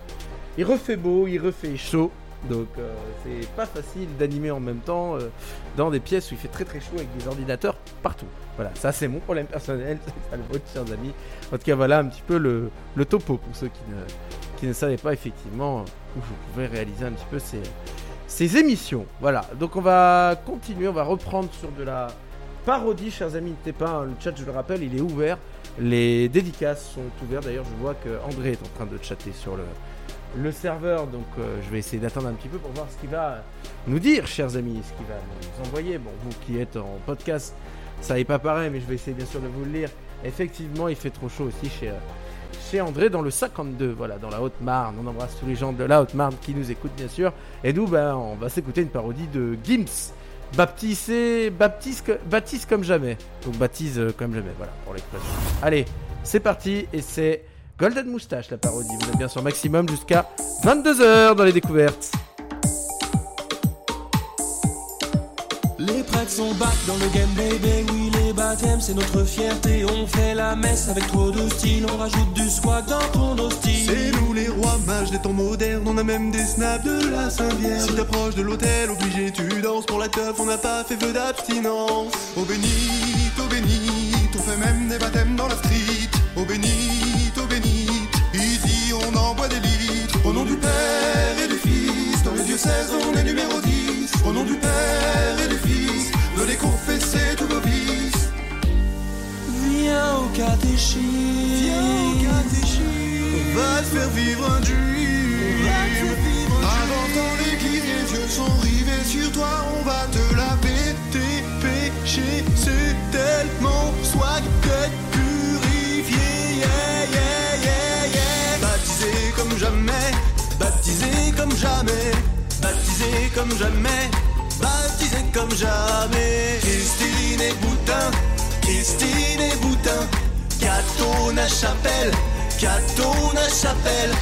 il refait beau, il refait chaud. Donc euh, c'est pas facile d'animer en même temps euh, dans des pièces où il fait très très chaud avec des ordinateurs partout. Voilà, ça c'est mon problème personnel, c'est pas le vôtre, chers amis. En tout cas, voilà un petit peu le, topo pour ceux qui ne, savaient pas effectivement où vous pouvez réaliser un petit peu ces, ces émissions. Voilà, donc on va continuer, on va reprendre sur de la parodie, chers amis. N'hésitez pas, hein, le chat, je le rappelle, il est ouvert. Les dédicaces sont ouvertes. D'ailleurs, je vois que André est en train de chatter sur le, le serveur, donc euh, je vais essayer d'attendre un petit peu pour voir ce qu'il va nous dire, chers amis, ce qu'il va nous envoyer. Bon, vous qui êtes en podcast, ça n'est pas pareil, mais je vais essayer bien sûr de vous le lire. Effectivement, il fait trop chaud aussi chez, euh, chez André dans le 52, voilà, dans la Haute-Marne. On embrasse tous les gens de la Haute-Marne qui nous écoutent, bien sûr. Et nous, ben, on va s'écouter une parodie de Gims. Baptisé, baptise, baptise comme jamais. Donc baptise euh, comme jamais, voilà, pour l'expression. Allez, c'est parti, et c'est Golden Moustache, la parodie. Vous êtes bien sur Maximum jusqu'à 22h dans les découvertes. Les prêtres sont back dans le game baby Oui les baptêmes c'est notre fierté On fait la messe avec trop de style On rajoute du swag dans ton hostile C'est nous les rois mages des temps modernes, on a même des snaps de la Saint-Vierge. Si t'approches de l'hôtel, obligé tu danses pour la teuf, on n'a pas fait feu d'abstinence. Au bénit, au bénit, on fait même des baptêmes dans la street. Au bénit, des litres. Au nom du Père et du Fils, dans le diocèse on est numéro 10. Au nom du Père et du Fils, venez confesser tous vos vices. Viens au catéchisme Viens au catéchisme. On va te faire vivre un dream. Avant dans l'église, les yeux sont rivés sur toi. On va te laver tes péchés. C'est tellement swag d'être purifié. Yeah, comme jamais. Baptisé comme jamais. Baptisé comme jamais. Baptisé comme jamais. Christine et Boutin. Christine et Boutin. Catona Chapelle. Catona Chapelle.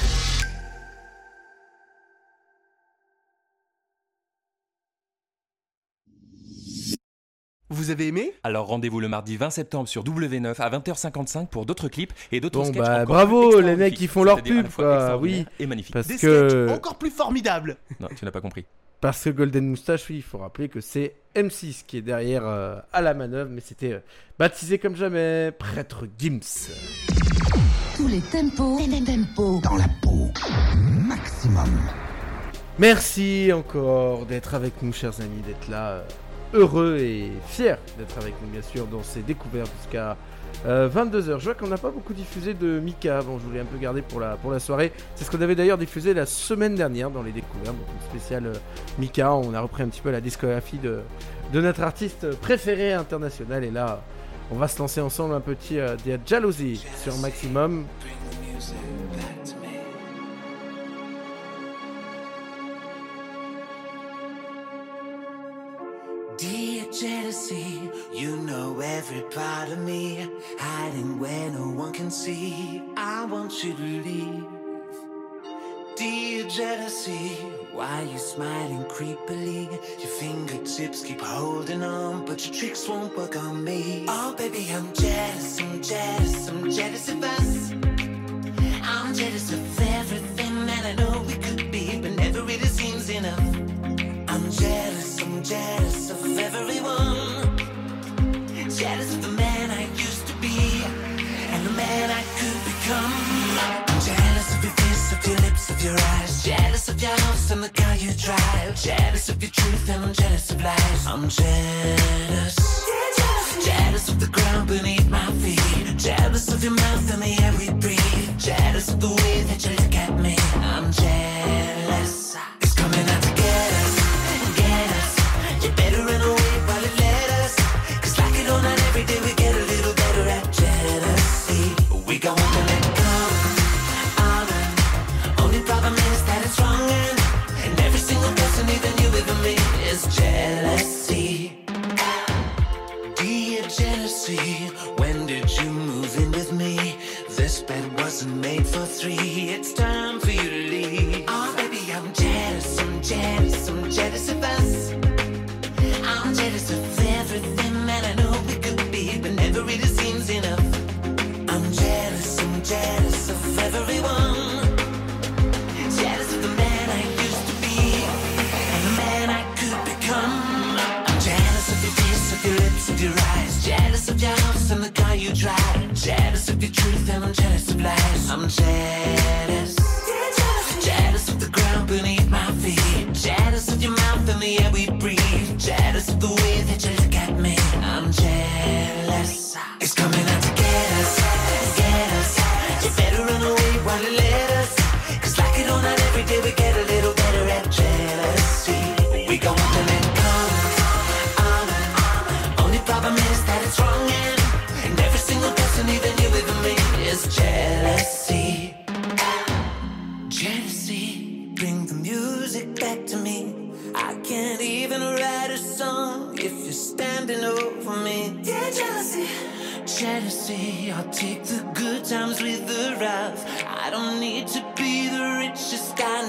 Vous avez aimé? Alors rendez-vous le mardi 20 septembre sur W9 à 20h55 pour d'autres clips et d'autres Bon sketchs bah encore bravo plus les mecs qui font leur pub quoi, oui. et magnifique. Parce Des que encore plus formidables. Non, tu n'as pas compris. parce que Golden Moustache, oui, il faut rappeler que c'est M6 qui est derrière euh, à la manœuvre, mais c'était euh, baptisé comme jamais prêtre Gims. Tous les tempos, tempos dans la peau. Maximum. Merci encore d'être avec nous, chers amis, d'être là, euh, heureux et fiers d'être avec nous, bien sûr, dans ces découvertes jusqu'à 22h. Je vois qu'on n'a pas beaucoup diffusé de Mika, bon, je voulais un peu garder pour la, pour la soirée. C'est ce qu'on avait d'ailleurs diffusé la semaine dernière dans les découvertes, donc une spéciale euh, Mika. On a repris un petit peu la discographie de, de notre artiste préféré international, et là, on va se lancer ensemble un petit euh, The Jalousie sur Maximum. Dear jealousy, you know every part of me, hiding where no one can see. I want you to leave. Dear jealousy, why you smiling creepily? Your fingertips keep holding on, but your tricks won't work on me. Oh, baby, I'm jealous, I'm jealous, I'm jealous of us. I'm jealous of everything that I know we could be, but never really seems enough. I'm jealous, Jealous of everyone. Jealous of the man I used to be and the man I could become. I'm jealous of your face, of your lips, of your eyes. Jealous of your house and the car you drive. Jealous of your truth and I'm jealous of lies. I'm jealous. Jealous of the ground beneath my feet. Jealous of your mouth and the air we breathe. Jealous of the way that you look at me. I'm jealous. It's coming out you drive. Jealous of your truth and I'm jealous of lies. I'm. Jealous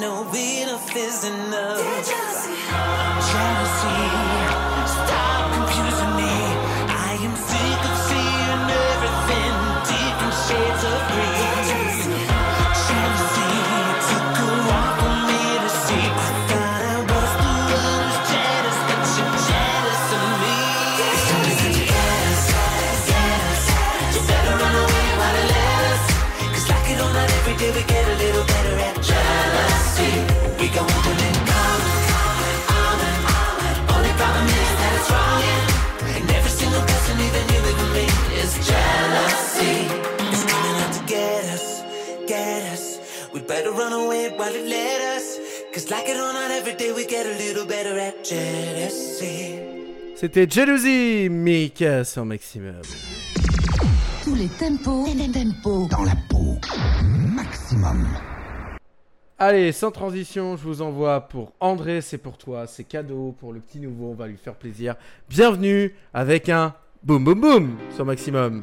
no beat is enough. Run away while it let us. Cause like it or not, every day we get a little better at jealousy. C'était Jalousie, Mika sur Maximum. Tous les tempos, tempos dans la peau. Maximum. Allez, sans transition, je vous envoie pour André, c'est pour toi, c'est cadeau pour le petit nouveau, on va lui faire plaisir. Bienvenue avec un boum boum boum sur Maximum.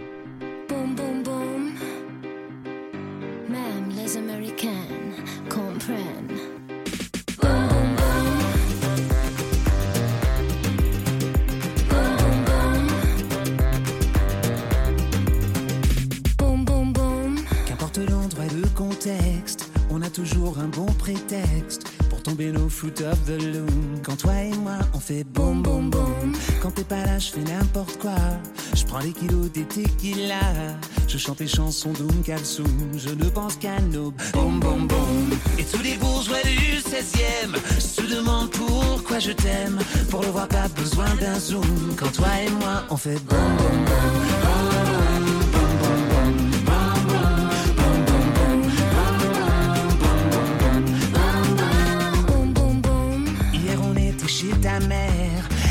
Toujours un bon prétexte pour tomber nos foot of the loom. Quand toi et moi on fait boum boum boum, quand t'es pas là je fais n'importe quoi. Je prends les kilos des tequila, je chante les chansons d'Oum Kalsoum, je ne pense qu'à nos boum boum boum. Et tous les bourgeois du 16e se demandent pourquoi je t'aime. Pour le voir pas besoin d'un zoom. Quand toi et moi on fait boum boum boum.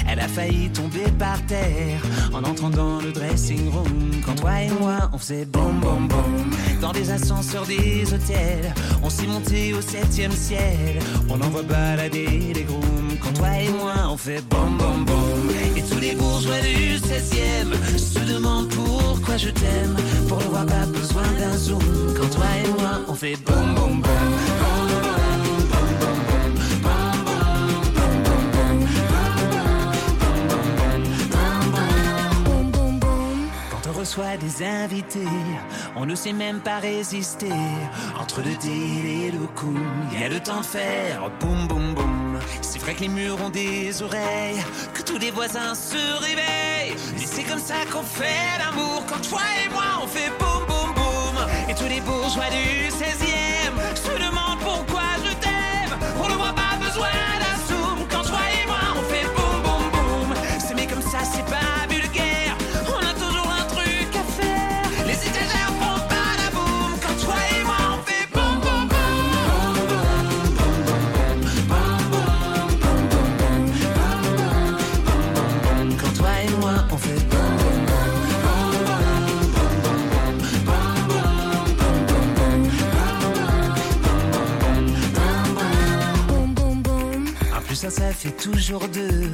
Elle a failli tomber par terre en entrant dans le dressing room. Quand toi et moi on faisait boum boum boum dans des ascenseurs des hôtels, on s'est monté au septième ciel. On envoie balader les grooms. Quand toi et moi on fait boum boum boum et tous les bourgeois du 16e se demandent pourquoi je t'aime. Pour le voir pas besoin d'un zoom. Quand toi et moi on fait boum boum. Quand reçoit des invités, on ne sait même pas résister. Entre le deal et le coup, il y a le temps de faire boum boum boum. C'est vrai que les murs ont des oreilles, que tous les voisins se réveillent. Et c'est comme ça qu'on fait l'amour. Quand toi et moi on fait boum boum boum. Et tous les bourgeois du 16e ça, ça fait toujours deux.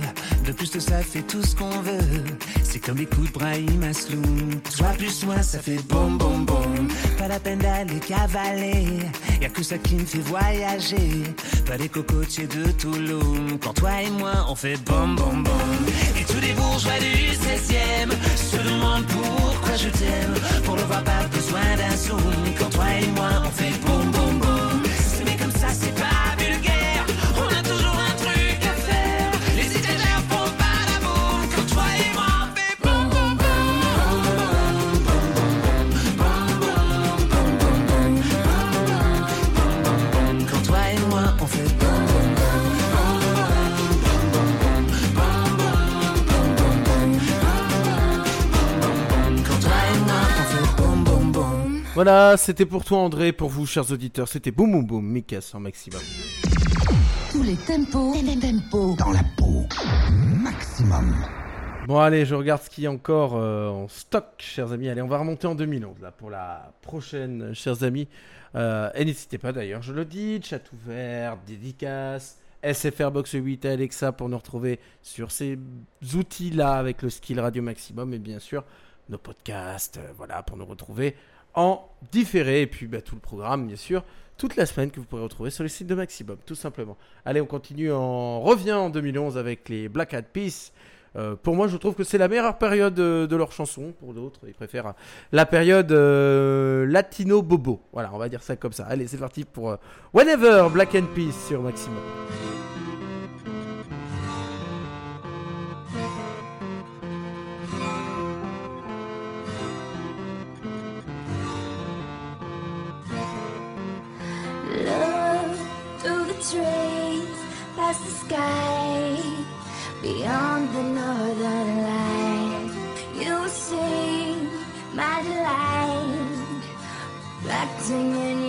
De plus de ça fait tout ce qu'on veut. C'est comme les coups de Brahim Asloum. Toi plus moi, ça fait boum boum boum. Pas la peine d'aller cavaler. Y a que ça qui me fait voyager. Pas les cocotiers de Toulouse. Quand toi et moi on fait bom bom bom. Et tous les bourgeois du 16e se demandent pourquoi je t'aime. Pour le voir, pas besoin d'un zoom. Quand toi et moi on fait boum Voilà, c'était pour toi André, pour vous chers auditeurs, c'était Boum Boum Boum, Mika en maximum. Tous les tempos, tempos dans la peau. Maximum. Bon allez, je regarde ce qu'il y a encore euh, en stock, chers amis. Allez, on va remonter en 2011 là pour la prochaine, chers amis. Euh, et n'hésitez pas d'ailleurs, je le dis, chat ouvert, dédicace, SFR Box 8 et Alexa pour nous retrouver sur ces outils là avec le skill Radio Maximum et bien sûr nos podcasts, euh, voilà pour nous retrouver en différé et puis bah, tout le programme bien sûr toute la semaine que vous pourrez retrouver sur le site de Maximum tout simplement. Allez, on continue, on revient en 2011 avec les Black Hat Peace. Euh, pour moi, je trouve que c'est la meilleure période euh, de leurs chansons. Pour d'autres, ils préfèrent la période euh, latino bobo. Voilà, on va dire ça comme ça. Allez, c'est parti pour Whenever Black and Peace sur Maximum. Past the sky, beyond the northern light. You will see my delight, reflecting in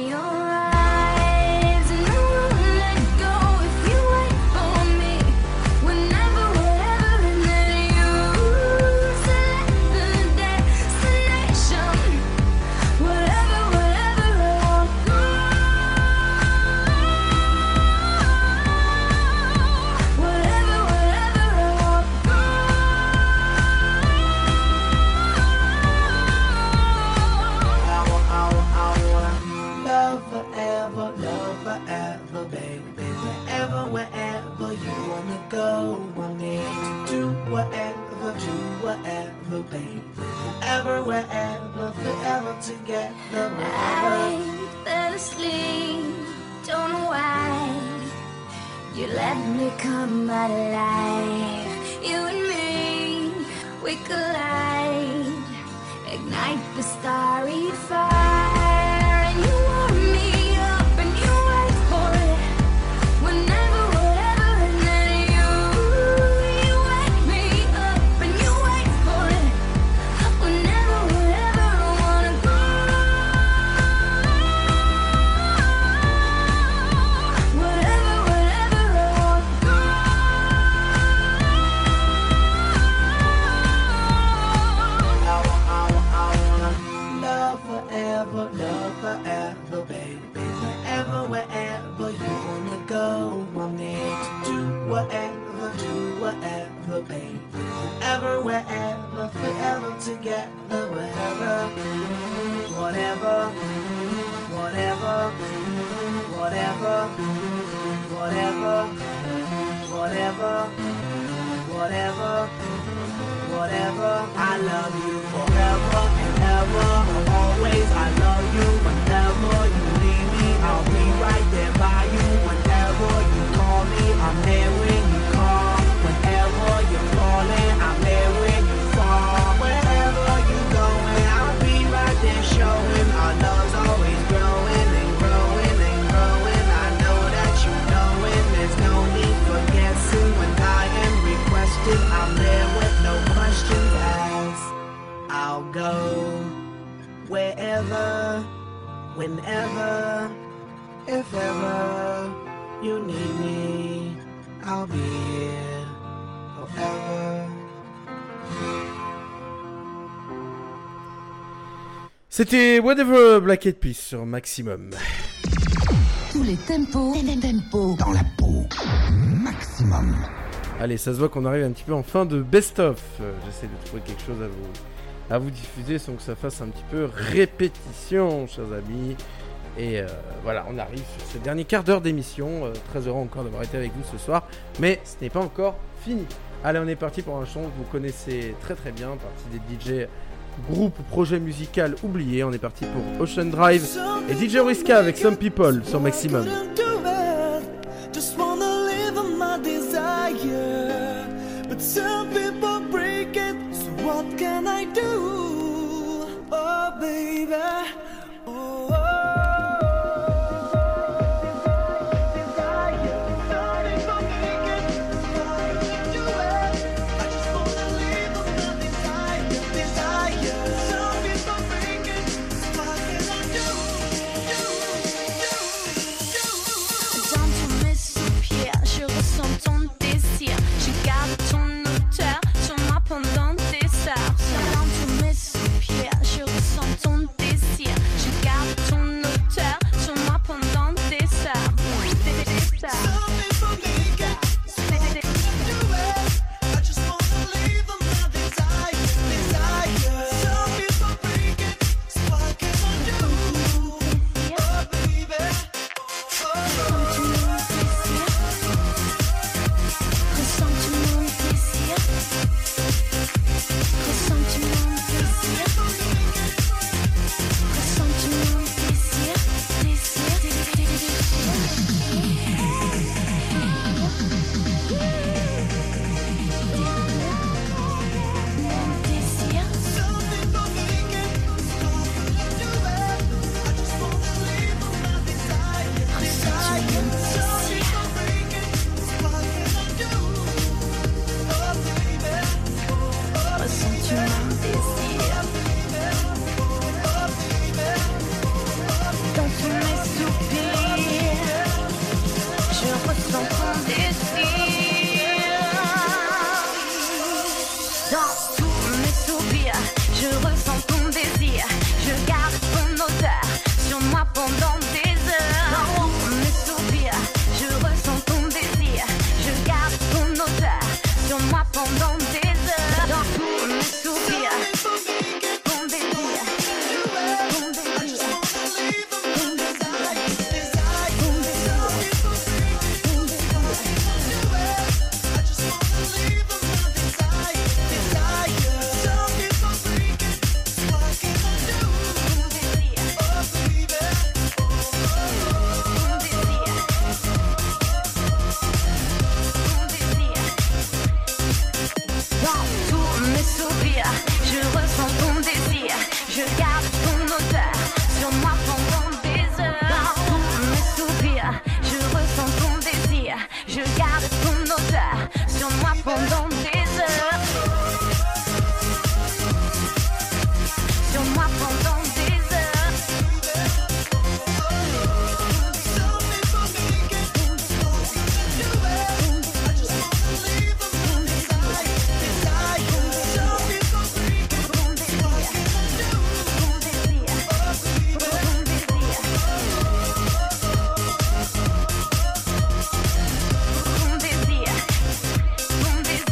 do whatever, baby. Wherever, wherever, forever together, wherever. I fell asleep, don't know why. You let me come alive. You and me, we collide, ignite the starry fire, go, me to do whatever, do whatever, baby. Wherever, wherever, forever together, wherever, whatever, whatever, whatever, whatever, whatever, whatever. Whatever, I love you forever and ever. Always, I love you. Go wherever, whenever, if ever you need me. I'll be here forever. C'était Whatever Black Eyed Peas sur Maximum. Tous les tempos, tempos dans la peau. Maximum. Allez, ça se voit qu'on arrive un petit peu en fin de best-of. Euh, J'essaie de trouver quelque chose à vous à vous diffuser sans que ça fasse un petit peu répétition, chers amis. Et euh, voilà, on arrive sur ce dernier quart d'heure d'émission. Euh, très heureux encore d'avoir été avec vous ce soir. Mais ce n'est pas encore fini. Allez, on est parti pour un chant que vous connaissez très très bien, partie des DJ groupe ou projet musical oublié. On est parti pour Ocean Drive et DJ Riska avec Some People sur Maximum.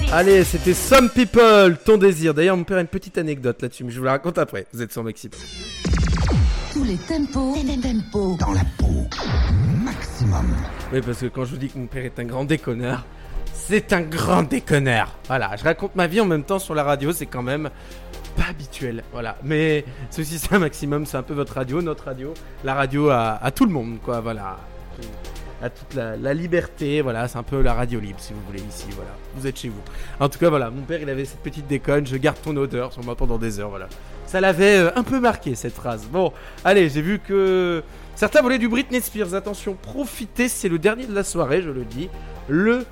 Allez, c'était Some People, ton désir. D'ailleurs, mon père a une petite anecdote là-dessus, mais je vous la raconte après. Vous êtes sur Maximum. Tous les tempos, tempos dans la peau. Maximum. Oui, parce que quand je vous dis que mon père est un grand déconneur, c'est un grand déconneur. Voilà, je raconte ma vie en même temps sur la radio, c'est quand même pas habituel. Voilà, mais ceci c'est un maximum, c'est un peu votre radio, notre radio, la radio à, à tout le monde, quoi. Voilà, à toute la, liberté. Voilà, c'est un peu la radio libre, si vous voulez ici. Voilà, vous êtes chez vous. En tout cas, voilà, mon père il avait cette petite déconne. Je garde ton odeur sur moi pendant des heures. Voilà, ça l'avait euh, un peu marqué cette phrase. Bon, allez, j'ai vu que certains voulaient du Britney Spears. Attention, profitez, c'est le dernier de la soirée, je le dis. Le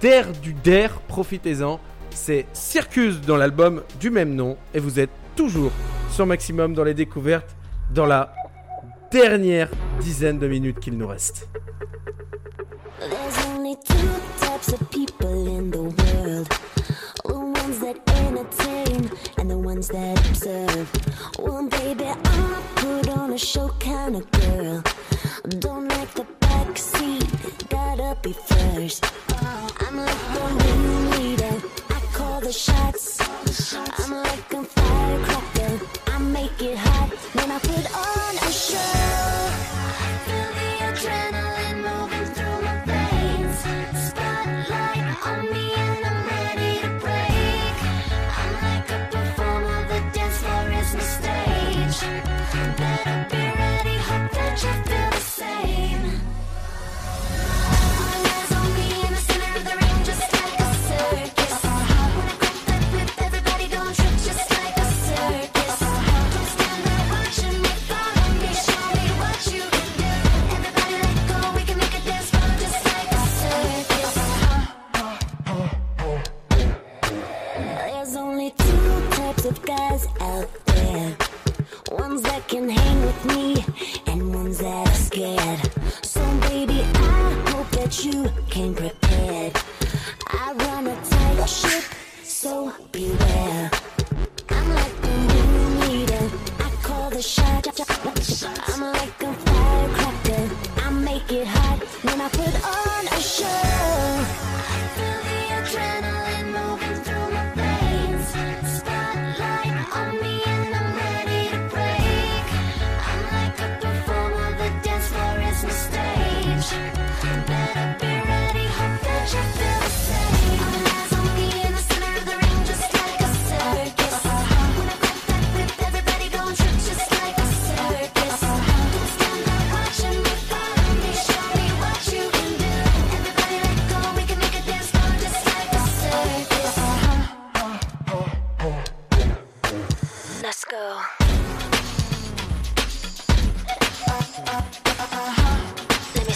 der du der, profitez-en. C'est Circus dans l'album du même nom. Et vous êtes toujours sur Maximum dans les découvertes dans la dernière dizaine de minutes qu'il nous reste. Only two types of it hot when I put on a show. guys out there. Ones that can hang with me, and ones that are scared. So, baby, I hope that you came prepared. I run a tight ship, so beware. I'm like the new leader, I call the shot. I'm like a firecracker, I make it hot.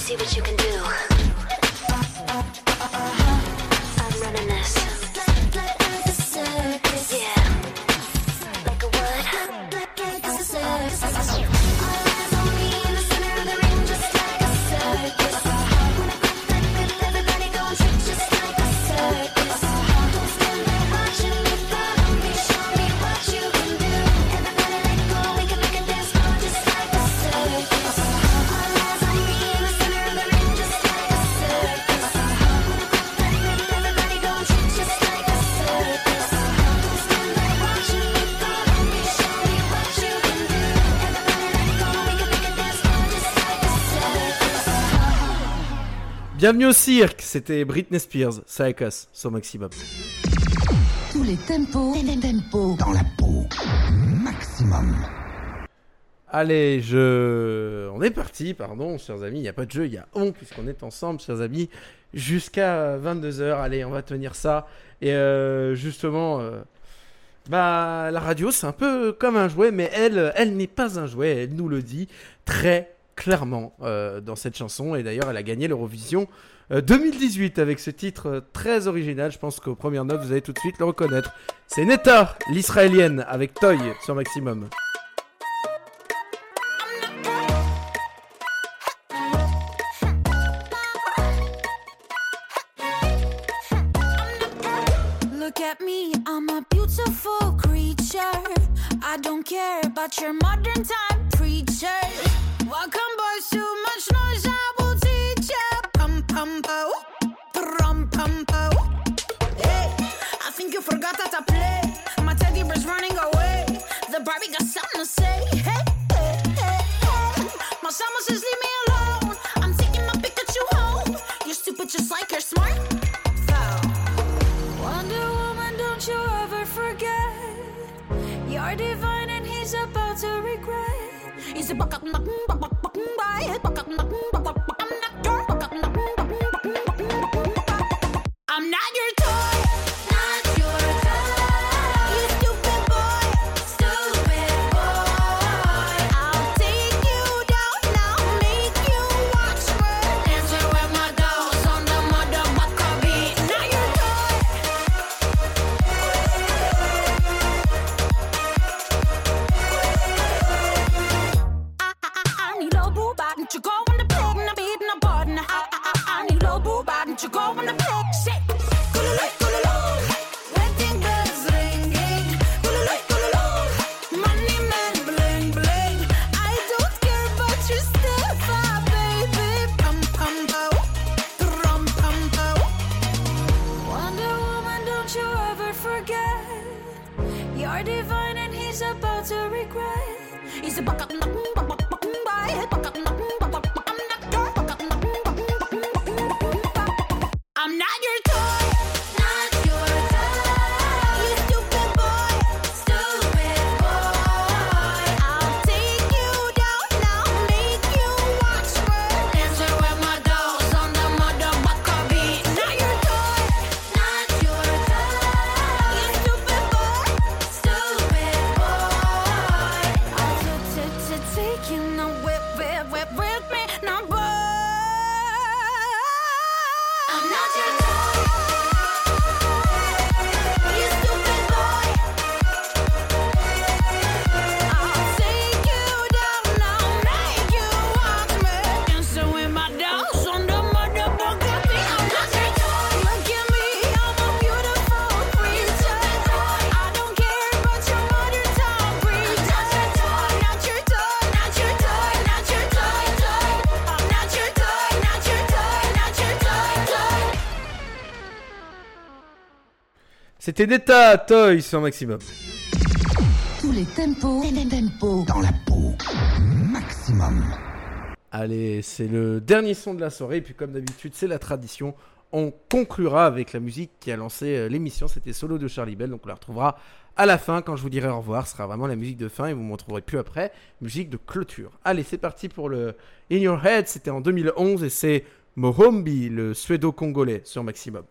See what you can do. Bienvenue au cirque, c'était Britney Spears, Circus, sur Maximum. Tous les tempos, tempos dans la peau. Maximum. Allez, je... On est parti, pardon, chers amis, il n'y a pas de jeu, il y a on, puisqu'on est ensemble, chers amis, jusqu'à 22h. Allez, on va tenir ça. Et euh, justement, euh, bah, la radio, c'est un peu comme un jouet, mais elle, elle n'est pas un jouet, elle nous le dit très clairement euh, dans cette chanson. Et d'ailleurs, elle a gagné l'Eurovision euh, 2018 avec ce titre euh, très original. Je pense qu'aux premières notes, vous allez tout de suite le reconnaître. C'est Netta, l'israélienne, avec Toy sur Maximum. Your modern time running away. The Barbie got something to say. Hey, hey, hey, hey. My summer says leave me alone. I'm taking my Pikachu home. You're stupid just like you're smart. Wonder Woman, don't you ever forget. You're divine and he's about to regret. He's a buck up, buck buck buck up, buck buck. I'm not your up. I'm not your C'était Neta Toy sur Maximum. Tous les tempos, tempos dans la peau. Maximum. Allez, c'est le dernier son de la soirée. Et puis, comme d'habitude, c'est la tradition. On conclura avec la musique qui a lancé euh, l'émission. C'était Solo de Charlie Bell. Donc, on la retrouvera à la fin quand je vous dirai au revoir. Ce sera vraiment la musique de fin et vous ne m'en trouverez plus après. Musique de clôture. Allez, c'est parti pour le In Your Head. C'était en 2011 et c'est Mohombi, le suédo-congolais, sur Maximum.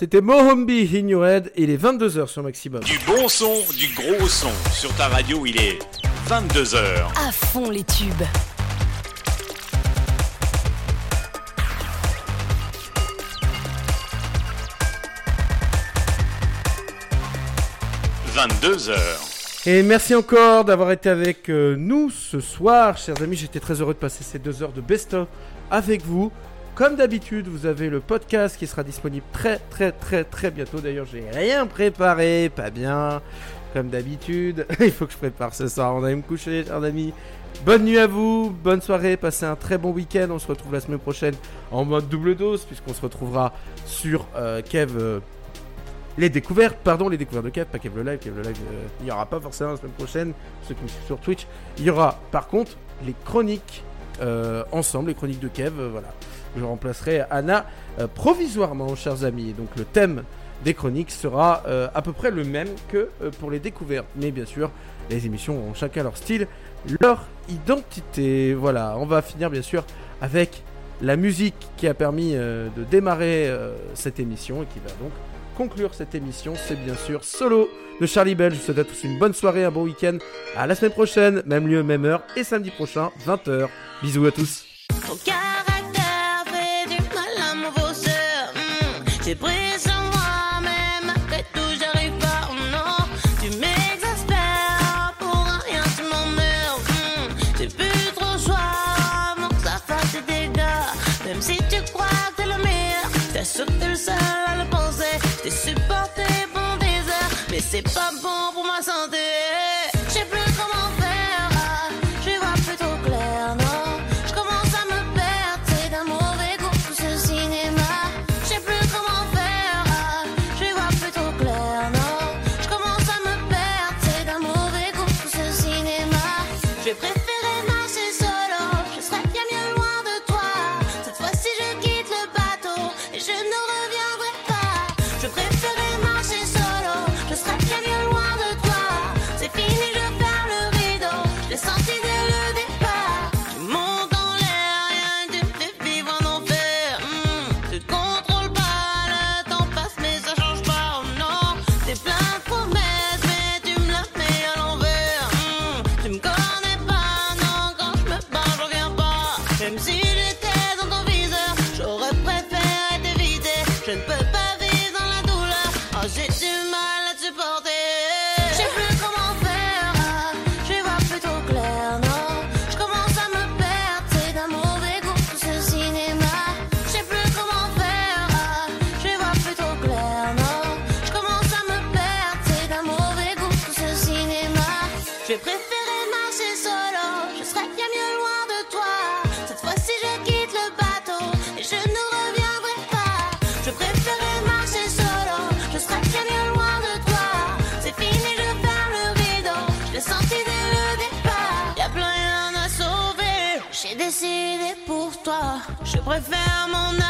C'était Mohombi In Your Head. Et il est 22h sur Maximum. Du bon son, du gros son. Sur ta radio, il est 22h. À fond les tubes. – 22h. Et merci encore d'avoir été avec euh, nous ce soir, chers amis. J'étais très heureux de passer ces deux heures de best-of avec vous. Comme d'habitude, vous avez le podcast qui sera disponible très très très très bientôt. D'ailleurs, j'ai rien préparé, pas bien. Comme d'habitude, il faut que je prépare ce soir. On va me coucher, chers amis. Bonne nuit à vous, bonne soirée, passez un très bon week-end. On se retrouve la semaine prochaine en mode double dose, puisqu'on se retrouvera sur euh, Kev. euh, les découvertes, pardon, les découvertes de Kev, pas Kev le live. Kev le live, euh, il n'y aura pas forcément la semaine prochaine. Ceux qui me suivent sur Twitch, il y aura par contre les chroniques ensemble, les chroniques de Kev. voilà, je remplacerai Anna euh, provisoirement, chers amis. Donc le thème des chroniques sera euh, à peu près le même que euh, pour les découvertes. Mais bien sûr, les émissions ont chacun leur style, leur identité. Voilà, on va finir bien sûr avec la musique qui a permis de démarrer cette émission et qui va donc conclure cette émission. C'est bien sûr Solo de Charlie Bell. Je vous souhaite à tous une bonne soirée, un bon week-end. À la semaine prochaine, même lieu, même heure et samedi prochain, 20h. Bisous à tous. T'es prise à moi-même, après tout j'arrive pas, oh non. Tu m'exaspères, pour rien tu m'emmerdes. Hmm, mmh. J'ai plus trop le choix, que ça fasse des dégâts. Même si tu crois que t'es le meilleur, t'as sauté le seul à le penser. T'es supporté bon désert, mais c'est pas bon pour ma santé. préfère mon âme.